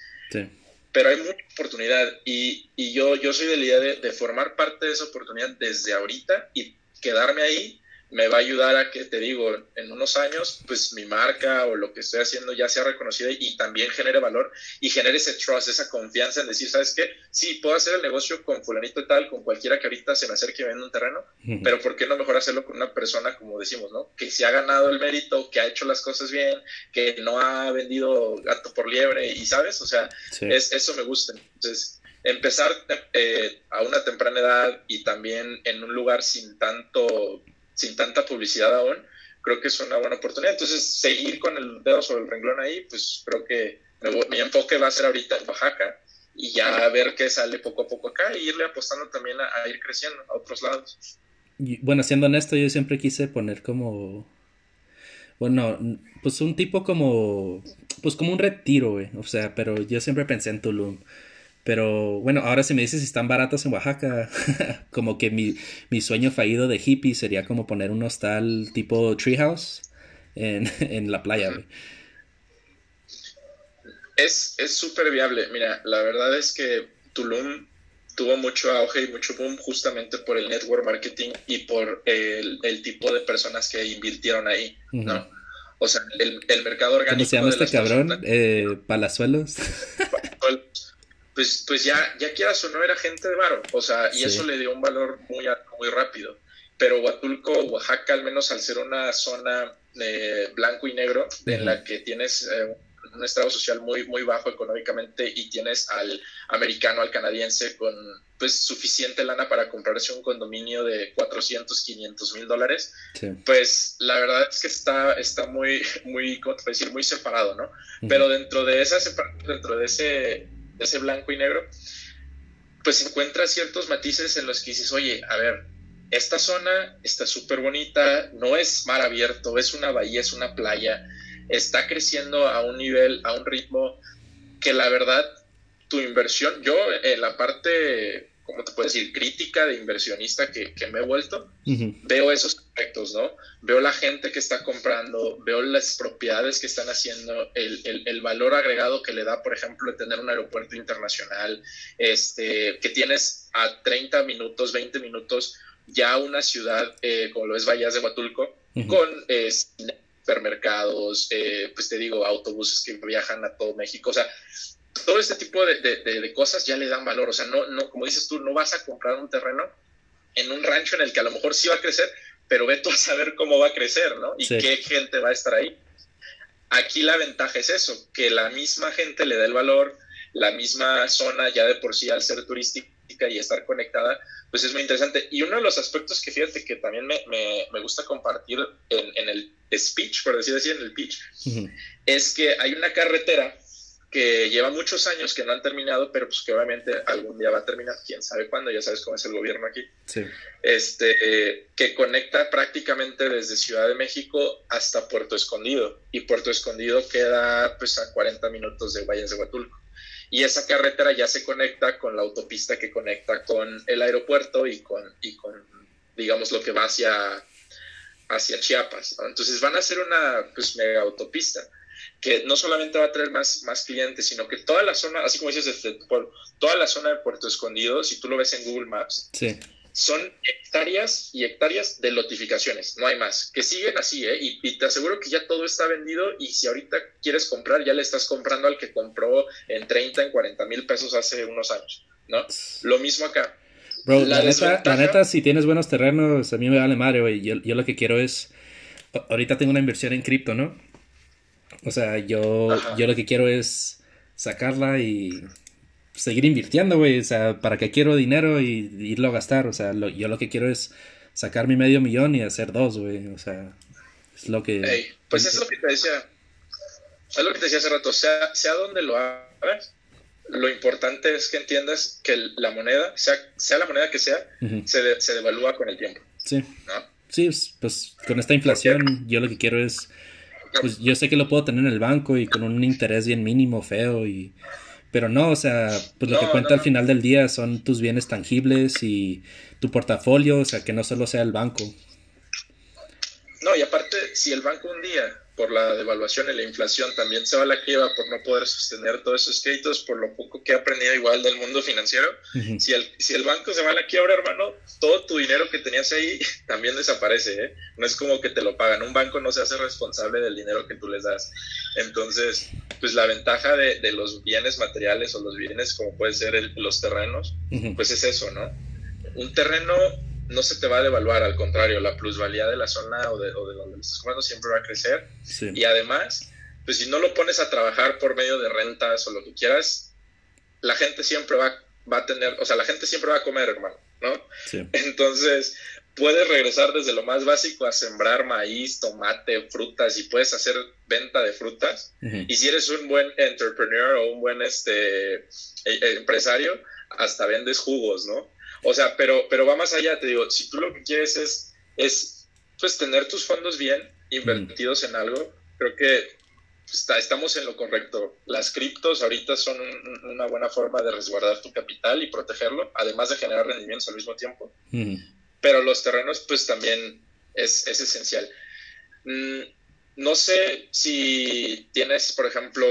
Pero hay mucha oportunidad y, y, yo, yo soy de la idea de, de formar parte de esa oportunidad desde ahorita y quedarme ahí me va a ayudar a que, te digo, en unos años, pues mi marca o lo que estoy haciendo ya sea reconocida y también genere valor y genere ese trust, esa confianza en decir, ¿sabes qué? Sí, puedo hacer el negocio con fulanito y tal, con cualquiera que ahorita se me acerque y venda un terreno, pero ¿por qué no mejor hacerlo con una persona, como decimos, ¿no? Que se ha ganado el mérito, que ha hecho las cosas bien, que no ha vendido gato por liebre y, ¿sabes? O sea, es, eso me gusta. Entonces, empezar eh, a una temprana edad y también en un lugar sin tanto sin tanta publicidad aún, creo que es una buena oportunidad. Entonces, seguir con el dedo sobre el renglón ahí, pues creo que mi enfoque va a ser ahorita en Oaxaca y ya ver qué sale poco a poco acá e irle apostando también a, ir creciendo a otros lados. bueno, siendo honesto, yo siempre quise poner como bueno, pues un tipo como, pues como un retiro, güey. O sea, pero yo siempre pensé en Tulum. Pero bueno, ahora si me dices si están baratos en Oaxaca, como que mi, mi, sueño fallido de hippie sería como poner un hostal tipo treehouse en, en la playa, güey. Es súper viable. Mira, la verdad es que Tulum tuvo mucho auge y mucho boom justamente por el network marketing y por el, el tipo de personas que invirtieron ahí, ¿no? O sea, el, el mercado orgánico. ¿Cómo se llama este cabrón? Eh, Palazuelos. pues, pues ya, ya quieras o no era gente de varo, o sea, y eso le dio un valor muy muy rápido. Pero Huatulco, Oaxaca, al menos al ser una zona eh, blanco y negro, en la que tienes eh, un estado social muy, muy bajo económicamente y tienes al americano, al canadiense con pues suficiente lana para comprarse un condominio de 400, 500 mil dólares, pues la verdad es que está, está muy, muy, ¿cómo te decir? Muy separado, ¿no? Pero dentro de esa dentro de ese ese blanco y negro, pues encuentra ciertos matices en los que dices, oye, a ver, esta zona está súper bonita, no es mar abierto, es una bahía, es una playa, está creciendo a un nivel, a un ritmo que la verdad, tu inversión, yo en la parte ¿cómo te puedo decir? Crítica de inversionista que, me he vuelto, veo esos aspectos, ¿no? Veo la gente que está comprando, veo las propiedades que están haciendo, el, valor agregado que le da, por ejemplo, tener un aeropuerto internacional, este, que tienes a 30 minutos, 20 minutos, ya una ciudad eh, como lo es Vallas de Huatulco, con eh, supermercados, eh, pues te digo, autobuses que viajan a todo México, o sea, todo este tipo de, cosas ya le dan valor. O sea, no, no, como dices tú, no vas a comprar un terreno en un rancho en el que a lo mejor sí va a crecer, pero ve tú a saber cómo va a crecer, ¿no? Y qué gente va a estar ahí. Aquí la ventaja es eso, que la misma gente le da el valor, la misma zona ya de por sí al ser turística y estar conectada, pues es muy interesante. Y uno de los aspectos que fíjate que también me, me, gusta compartir en, en, el speech, por decir así, en el pitch, es que hay una carretera que lleva muchos años que no han terminado, pero pues que obviamente algún día va a terminar, quién sabe cuándo, ya sabes cómo es el gobierno aquí. Sí. Este, que conecta prácticamente desde Ciudad de México hasta Puerto Escondido. Y Puerto Escondido queda pues a 40 minutos de Valles de Huatulco. Y esa carretera ya se conecta con la autopista que conecta con el aeropuerto y con, y con digamos, lo que va hacia, hacia Chiapas. Entonces van a hacer una pues, mega autopista que no solamente va a traer más, más clientes, sino que toda la zona, así como dices, este, por, toda la zona de Puerto Escondido, si tú lo ves en Google Maps, son hectáreas y hectáreas de lotificaciones, no hay más, que siguen así, ¿eh? Y, te aseguro que ya todo está vendido y si ahorita quieres comprar, ya le estás comprando al que compró en 30, en 40 mil pesos hace unos años, ¿no? Lo mismo acá. Bro, la, neta, la neta, si tienes buenos terrenos, a mí me vale madre, güey. Yo, yo lo que quiero es, ahorita tengo una inversión en cripto, ¿no? O sea, yo, yo lo que quiero es sacarla y seguir invirtiendo, güey. O sea, ¿para qué quiero dinero y irlo a gastar? O sea, yo lo que quiero es sacar mi medio millón y hacer dos, güey. O sea, es lo que... pues es lo que te decía. Es lo que te decía hace rato. Sea, sea donde lo hagas, lo importante es que entiendas que la moneda, sea, sea la moneda que sea, se, se, devalúa con el tiempo. Sí. Sí, pues, pues con esta inflación yo lo que quiero es, pues yo sé que lo puedo tener en el banco y con un interés bien mínimo, feo y... Pero no, o sea, pues lo que cuenta al final del día son tus bienes tangibles y tu portafolio, o sea, que no solo sea el banco. No, y aparte, si el banco un día por la devaluación y la inflación, también se va a la quiebra por no poder sostener todos esos créditos, por lo poco que he aprendido igual del mundo financiero. si, el, si el banco se va a la quiebra, hermano, todo tu dinero que tenías ahí también desaparece. ¿eh? No es como que te lo pagan. Un banco no se hace responsable del dinero que tú les das. Entonces, pues la ventaja de, de los bienes materiales o los bienes como puede ser los terrenos, pues es eso, ¿no? Un terreno no se te va a devaluar, al contrario, la plusvalía de la zona o de, o de donde estás comprando siempre va a crecer. Y además, pues si no lo pones a trabajar por medio de rentas o lo que quieras, la gente siempre va, va a tener, o sea, la gente siempre va a comer, hermano, ¿no? Entonces, puedes regresar desde lo más básico a sembrar maíz, tomate, frutas y puedes hacer venta de frutas. Y si eres un buen entrepreneur o un buen este, e, e, empresario, hasta vendes jugos, ¿no? O sea, pero, pero va más allá, te digo, si tú lo que quieres es, es pues tener tus fondos bien invertidos en algo, creo que está, estamos en lo correcto. Las criptos ahorita son una buena forma de resguardar tu capital y protegerlo, además de generar rendimientos al mismo tiempo. Pero los terrenos, pues también es, es esencial. Mm, no sé si tienes, por ejemplo,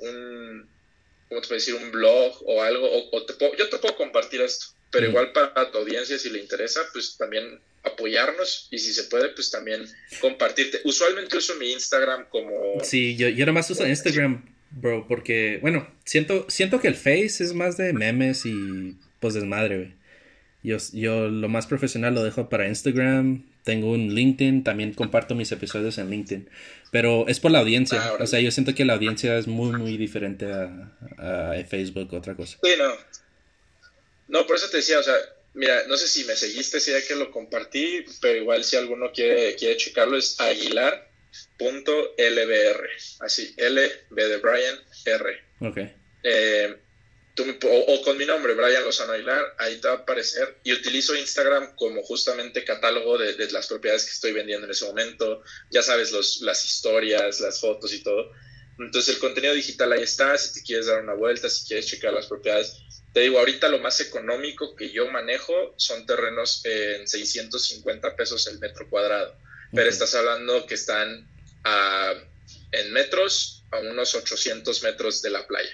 un, ¿cómo te puedo decir? Un blog o algo, o, yo te puedo compartir esto. Pero igual para tu audiencia, si le interesa, pues también apoyarnos. Y si se puede, pues también compartirte. Usualmente uso mi Instagram como... Sí, yo, yo más uso Instagram, bro, porque, bueno, siento, siento que el Face es más de memes y pues desmadre, güey. Yo, yo lo más profesional lo dejo para Instagram, tengo un LinkedIn, también comparto mis episodios en LinkedIn, pero es por la audiencia, ah, o sea, yo siento que la audiencia es muy, muy diferente a, a Facebook, otra cosa. Sí, no, no, por eso te decía, o sea, mira, no sé si me seguiste, si ya que lo compartí, pero igual si alguno quiere, quiere checarlo es aguilar.lbr, así, L, B de Brian, R. Ok. Eh, o, con mi nombre, Brian Lozano Aguilar, ahí te va a aparecer. Y utilizo Instagram como justamente catálogo de, de las propiedades que estoy vendiendo en ese momento. Ya sabes, los, las historias, las fotos y todo. Entonces el contenido digital ahí está, si te quieres dar una vuelta, si quieres checar las propiedades te digo, ahorita lo más económico que yo manejo son terrenos en 650 pesos el metro cuadrado. Pero estás hablando que están en metros a unos 800 metros de la playa.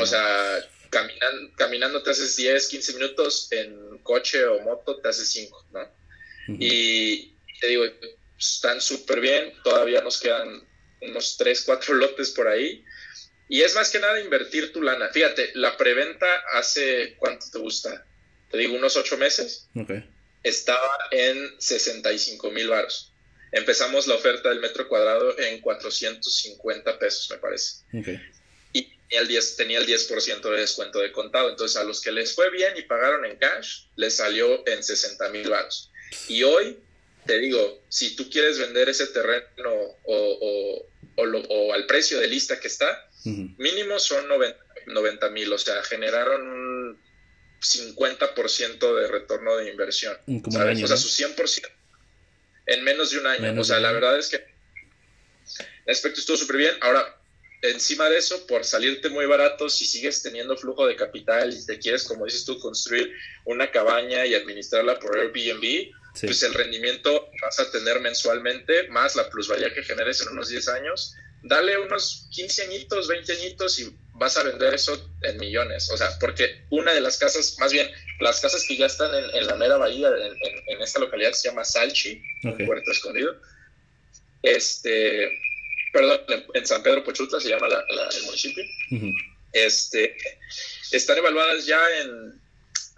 O sea, caminan, caminando te haces 10, 15 minutos, en coche o moto te haces 5, ¿no? Y te digo, están súper bien, todavía nos quedan unos 3, 4 lotes por ahí y es más que nada invertir tu lana. Fíjate, la preventa hace, ¿cuánto te gusta? Te digo, unos ocho meses. Estaba en 65 mil baros. Empezamos la oferta del metro cuadrado en 450 pesos, me parece. Y tenía el, 10, tenía el 10% de descuento de contado. Entonces, a los que les fue bien y pagaron en cash, les salió en 60 mil baros. Y hoy, te digo, si tú quieres vender ese terreno o, o al precio de lista que está, Mínimo son 90 mil, o sea, generaron un 50% de retorno de inversión. o sea, su 100% en menos de un año. o sea, la verdad es que el aspecto estuvo súper bien. Ahora, encima de eso, por salirte muy barato, si sigues teniendo flujo de capital y te quieres, como dices tú, construir una cabaña y administrarla por Airbnb, pues el rendimiento vas a tener mensualmente, más la plusvalía que generes en unos 10 años, dale unos 15 añitos, 20 añitos y vas a vender eso en millones. O sea, porque una de las casas, más bien, las casas que ya están en, la mera bahía, en, esta localidad se llama Salchi, un puerto escondido. Este, perdón, en San Pedro Pochutla se llama el municipio. Este, están evaluadas ya en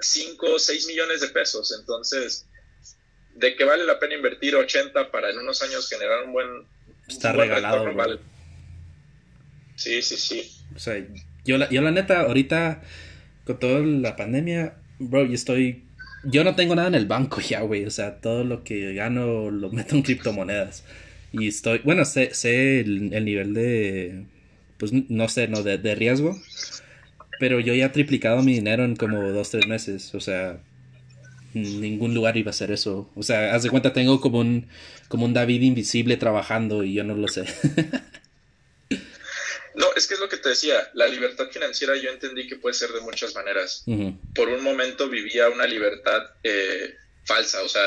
5 o 6 millones de pesos. Entonces, de que vale la pena invertir 80 para en unos años generar un buen Está regalado. Sí, sí, sí. O sea, yo la, yo la neta, ahorita, con toda la pandemia, bro, yo estoy... Yo no tengo nada en el banco ya, güey. O sea, todo lo que gano lo meto en criptomonedas. Y estoy... Bueno, sé, sé el, el nivel de... Pues no sé, no, de, de riesgo. Pero yo ya he triplicado mi dinero en como dos, tres meses. O sea, ningún lugar iba a hacer eso. O sea, haz de cuenta, tengo como un, como un David invisible trabajando y yo no lo sé. no, es que es lo que te decía, la libertad financiera yo entendí que puede ser de muchas maneras. Por un momento vivía una libertad eh, falsa, o sea,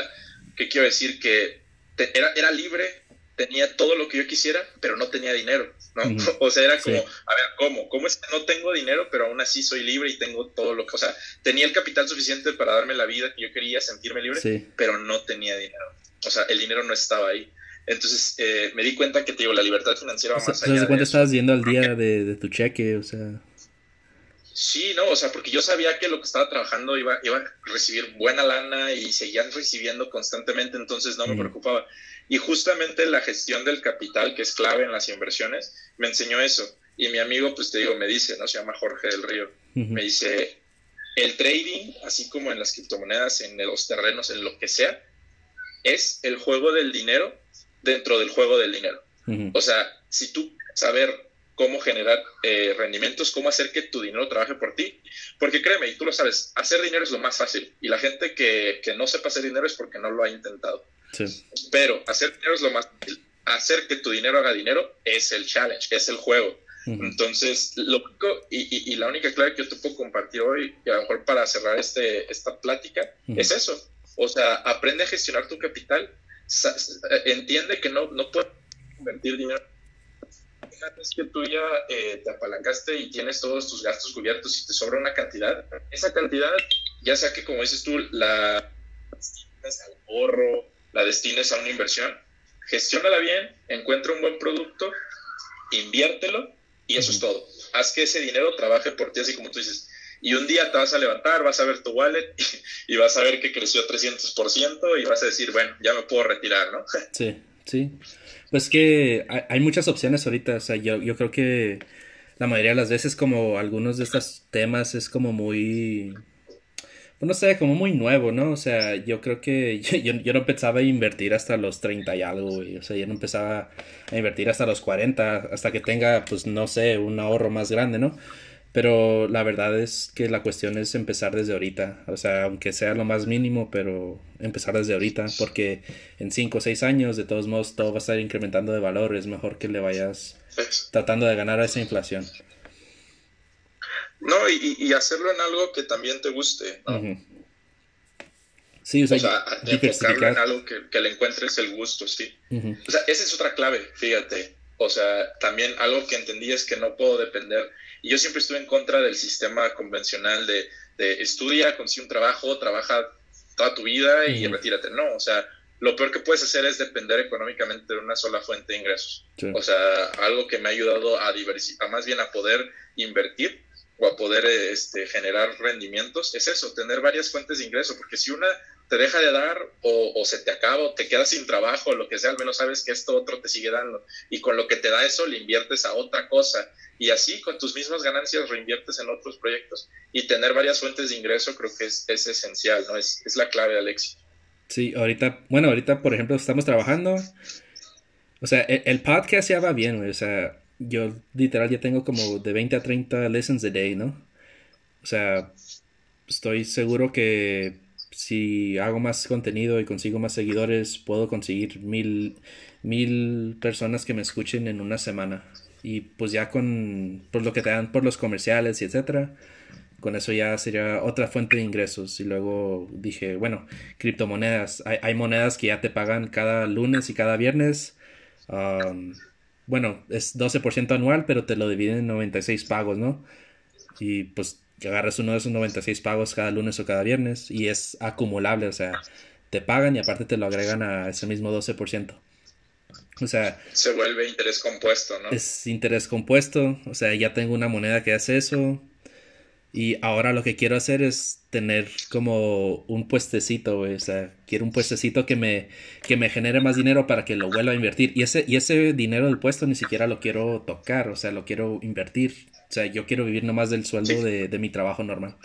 ¿qué quiero decir? Que era, era libre tenía todo lo que yo quisiera, pero no tenía dinero, ¿no? O sea, era como, a ver, ¿cómo? ¿Cómo es que no tengo dinero, pero aún así soy libre y tengo todo lo que, o sea, tenía el capital suficiente para darme la vida que yo quería, sentirme libre, pero no tenía dinero. O sea, el dinero no estaba ahí. Entonces eh, me di cuenta que, te digo, la libertad financiera va más allá. ¿De cuánto estabas yendo al día de, de, tu cheque? O sea... Sí, no, o sea, porque yo sabía que lo que estaba trabajando iba, iba a recibir buena lana y seguían recibiendo constantemente, entonces no me preocupaba. Y justamente la gestión del capital, que es clave en las inversiones, me enseñó eso. Y mi amigo, pues te digo, me dice, ¿no? Se llama Jorge del Río. Me dice, el trading, así como en las criptomonedas, en los terrenos, en lo que sea, es el juego del dinero dentro del juego del dinero. O sea, si tú saber cómo generar eh, rendimientos, cómo hacer que tu dinero trabaje por ti. Porque créeme, y tú lo sabes, hacer dinero es lo más fácil. Y la gente que, que no sepa hacer dinero es porque no lo ha intentado. Pero hacer dinero es lo más fácil. Hacer que tu dinero haga dinero es el challenge, es el juego. Entonces, lo único y, y, la única clave que yo te puedo compartir hoy, y a lo mejor para cerrar este, esta plática, es eso. O sea, aprende a gestionar tu capital. Entiende que no, no puedes invertir dinero es que tú ya eh, te apalancaste y tienes todos tus gastos cubiertos y te sobra una cantidad, esa cantidad, ya sea que como dices tú, la al ahorro, la destines a una inversión, gestiónala bien, encuentra un buen producto, inviértelo y eso es todo. Haz que ese dinero trabaje por ti, así como tú dices. Y un día te vas a levantar, vas a ver tu wallet y, vas a ver que creció 300% y vas a decir, bueno, ya me puedo retirar, ¿no? Sí, sí. Pues que hay, muchas opciones ahorita, o sea, yo, yo creo que la mayoría de las veces como algunos de estos temas es como muy, no sé, como muy nuevo, ¿no? O sea, yo creo que yo, yo, no empezaba a invertir hasta los 30 y algo, güey. O sea, yo no empezaba a invertir hasta los 40, hasta que tenga, pues no sé, un ahorro más grande, ¿no? Pero la verdad es que la cuestión es empezar desde ahorita. O sea, aunque sea lo más mínimo, pero empezar desde ahorita. Porque en 5 o 6 años, de todos modos, todo va a estar incrementando de valor. Es mejor que le vayas tratando de ganar a esa inflación. No, y, hacerlo en algo que también te guste. Sí, o sea, enfocarlo en algo que, le encuentres el gusto, sí. O sea, esa es otra clave, fíjate. O sea, también algo que entendí es que no puedo depender y yo siempre estuve en contra del sistema convencional de, estudia, consigue un trabajo, trabaja toda tu vida y retírate. No, o sea, lo peor que puedes hacer es depender económicamente de una sola fuente de ingresos. O sea, algo que me ha ayudado a diversificar, más bien a poder invertir o a poder este, generar rendimientos, es eso, tener varias fuentes de ingreso, porque si una te deja de dar o, se te acaba o te quedas sin trabajo o lo que sea, al menos sabes que esto otro te sigue dando. Y con lo que te da eso le inviertes a otra cosa. Y así con tus mismas ganancias reinviertes en otros proyectos. Y tener varias fuentes de ingreso creo que es, esencial, ¿no? Es, es la clave del. Sí, ahorita, bueno, ahorita por ejemplo estamos trabajando. O sea, el, el podcast ya va bien. O sea, yo literal ya tengo como de 20 a 30 lessons a day, ¿no? O sea, estoy seguro que si hago más contenido y consigo más seguidores, puedo conseguir mil, mil personas que me escuchen en una semana. Y pues ya con por lo que te dan por los comerciales y etcétera, con eso ya sería otra fuente de ingresos. Y luego dije, bueno, criptomonedas. Hay, hay monedas que ya te pagan cada lunes y cada viernes. Um, bueno, es 12% anual, pero te lo dividen en 96 pagos, ¿no? Y pues agarras uno de esos 96 pagos cada lunes o cada viernes y es acumulable, o sea, te pagan y aparte te lo agregan a ese mismo 12%. O sea... Se vuelve interés compuesto, ¿no? Es interés compuesto, o sea, ya tengo una moneda que hace eso Y ahora lo que quiero hacer es tener como un puestecito, O sea, quiero un puestecito que me, que me genere más dinero para que lo vuelva a invertir. Y ese, y ese dinero del puesto ni siquiera lo quiero tocar, o sea, lo quiero invertir. O sea, yo quiero vivir nomás del sueldo de, de mi trabajo normal.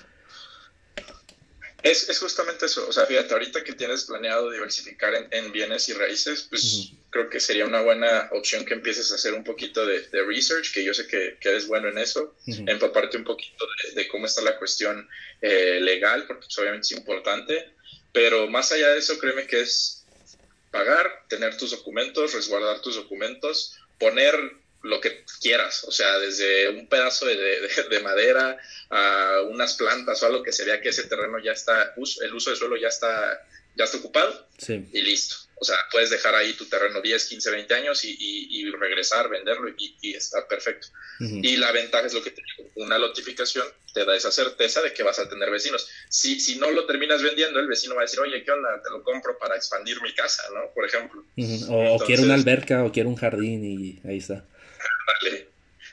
Es, es, justamente eso, o sea, fíjate, ahorita que tienes planeado diversificar en, en bienes y raíces, pues creo que sería una buena opción que empieces a hacer un poquito de, de research, que yo sé que, que, eres bueno en eso, empaparte un poquito de, de, cómo está la cuestión eh, legal, porque pues, obviamente es importante, pero más allá de eso, créeme que es pagar, tener tus documentos, resguardar tus documentos, poner lo que quieras, o sea, desde un pedazo de, de, de, madera a unas plantas o algo que se vea que ese terreno ya está, el uso de suelo ya está, ya está ocupado sí. y listo. O sea, puedes dejar ahí tu terreno 10, 15, 20 años y, y, y regresar, venderlo y, y está perfecto. Uh -huh. Y la ventaja es lo que te digo, una notificación te da esa certeza de que vas a tener vecinos. Si, si no lo terminas vendiendo, el vecino va a decir, oye, ¿qué onda? Te lo compro para expandir mi casa, ¿no? Por ejemplo. Uh -huh. O, Entonces, o quiero una alberca o quiero un jardín y ahí está. Vale.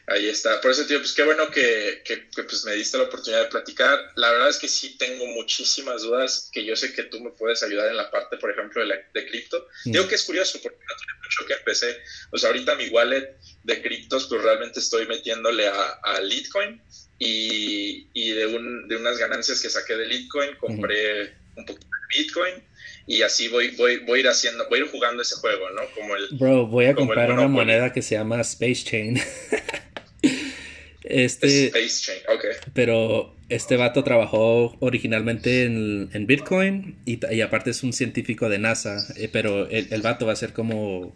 Ahí está. Por eso, tío, pues qué bueno que, que, que, pues me diste la oportunidad de platicar. La verdad es que sí tengo muchísimas dudas que yo sé que tú me puedes ayudar en la parte, por ejemplo, de, la, de cripto. Mm. Digo que es curioso porque no tiene mucho que empecé. O sea, ahorita mi wallet de criptos, pues realmente estoy metiéndole a, a Litecoin y, y de, un, de, unas ganancias que saqué de Litecoin compré un poquito de Bitcoin y así voy, voy, voy a ir haciendo, voy a ir jugando ese juego, ¿no? Como el, Bro, voy a comprar una moneda que se llama Space Chain. este, Space Chain, ok. Pero este vato trabajó originalmente en, en Bitcoin y, y, aparte es un científico de NASA, eh, pero el, el, vato va a ser como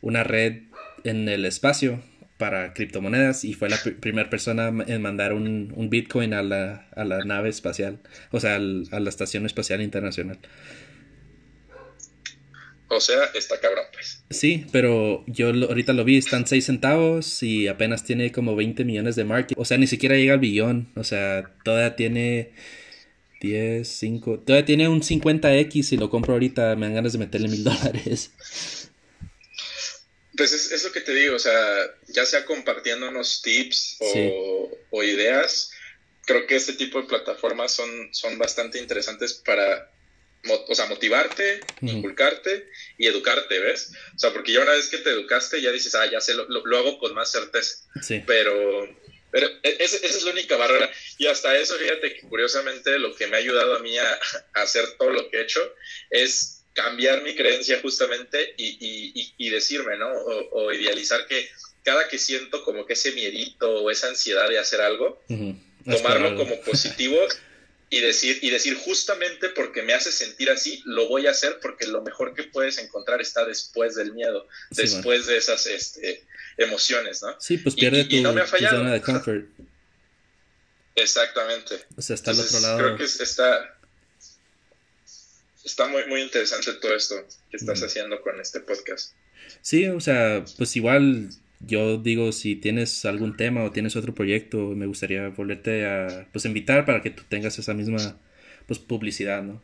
una red en el espacio para criptomonedas y fue la pr primera persona en mandar un, un Bitcoin a la, a la, nave espacial, o sea, al, a la Estación Espacial Internacional. O sea, está cabrón, pues. Sí, pero yo lo, ahorita lo vi, están 6 centavos y apenas tiene como 20 millones de market. O sea, ni siquiera llega al billón. O sea, todavía tiene 10, 5. Todavía tiene un 50x si lo compro ahorita. Me dan ganas de meterle mil dólares. Pues es, es, lo que te digo, o sea, ya sea compartiéndonos tips o, sí. o ideas, creo que este tipo de plataformas son, son bastante interesantes para o sea, motivarte, uh -huh. inculcarte y educarte, ¿ves? O sea, porque ya una vez que te educaste, ya dices, ah, ya sé, lo, lo, lo hago con más certeza. Sí. Pero, pero esa, esa, es la única barrera. Y hasta eso, fíjate que curiosamente lo que me ha ayudado a mí a, a hacer todo lo que he hecho es cambiar mi creencia justamente y, y, y decirme, ¿no? O, o, idealizar que cada que siento como que ese miedito o esa ansiedad de hacer algo, uh -huh. tomarlo como positivo y decir, y decir justamente porque me hace sentir así, lo voy a hacer porque lo mejor que puedes encontrar está después del miedo, sí, después de esas este, emociones, ¿no? Sí, pues pierde y, tu, y no me ha fallado. tu zona de comfort. Exactamente. O sea, está Entonces, al otro lado. Creo que está, está muy, muy interesante todo esto que estás mm. haciendo con este podcast. Sí, o sea, pues igual yo digo, si tienes algún tema o tienes otro proyecto, me gustaría volverte a pues invitar para que tú tengas esa misma pues publicidad, ¿no?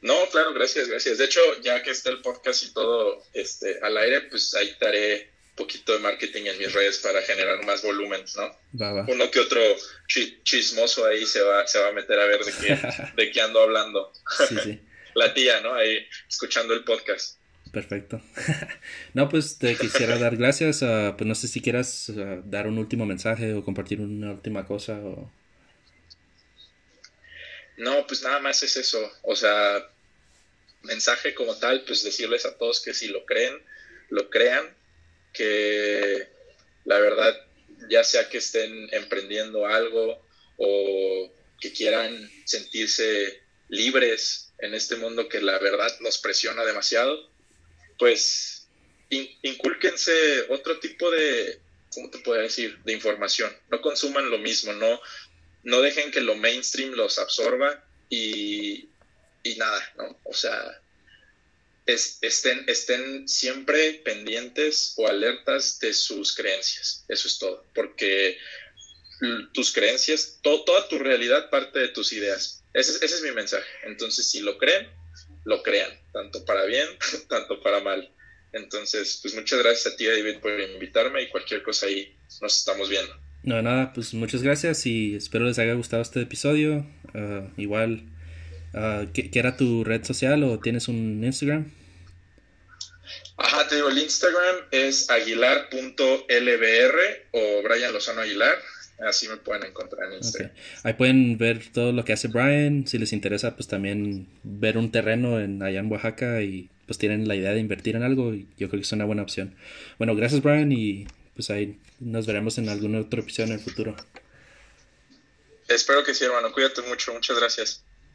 No, claro, gracias, gracias. De hecho, ya que está el podcast y todo este al aire, pues ahí un poquito de marketing en mis redes para generar más volumen, ¿no? Va, va. Uno que otro ch chismoso ahí se va, se va a meter a ver de qué, de qué ando hablando. Sí, sí. La tía, ¿no? Ahí escuchando el podcast. Perfecto. no, pues te quisiera dar gracias. Uh, pues no sé si quieras uh, dar un último mensaje o compartir una última cosa. O... No, pues nada más es eso. O sea, mensaje como tal, pues decirles a todos que si lo creen, lo crean. Que la verdad, ya sea que estén emprendiendo algo o que quieran sentirse libres en este mundo que la verdad nos presiona demasiado pues in, incúlquense otro tipo de, ¿cómo te puedo decir?, de información. No consuman lo mismo, no, no dejen que lo mainstream los absorba y, y nada, ¿no? O sea, es, estén, estén siempre pendientes o alertas de sus creencias. Eso es todo, porque tus creencias, to, toda tu realidad parte de tus ideas. Ese es mi mensaje. Entonces, si lo creen, lo crean, tanto para bien, tanto para mal. Entonces, pues muchas gracias a ti, David, por invitarme y cualquier cosa ahí nos estamos viendo. No, nada, pues muchas gracias y espero les haya gustado este episodio. Ah, igual, uh, ¿qué, ¿qué, era tu red social o tienes un Instagram? Ajá, te digo, el Instagram es aguilar.lbr o Brian Lozano Aguilar. Así me pueden encontrar en Instagram. Ahí pueden ver todo lo que hace Brian. Si les interesa, pues también ver un terreno en, allá en Oaxaca y pues tienen la idea de invertir en algo. Y yo creo que es una buena opción. Bueno, gracias Brian y pues ahí nos veremos en algún otro episodio en el futuro. Espero que sí, hermano. Cuídate mucho. Muchas gracias.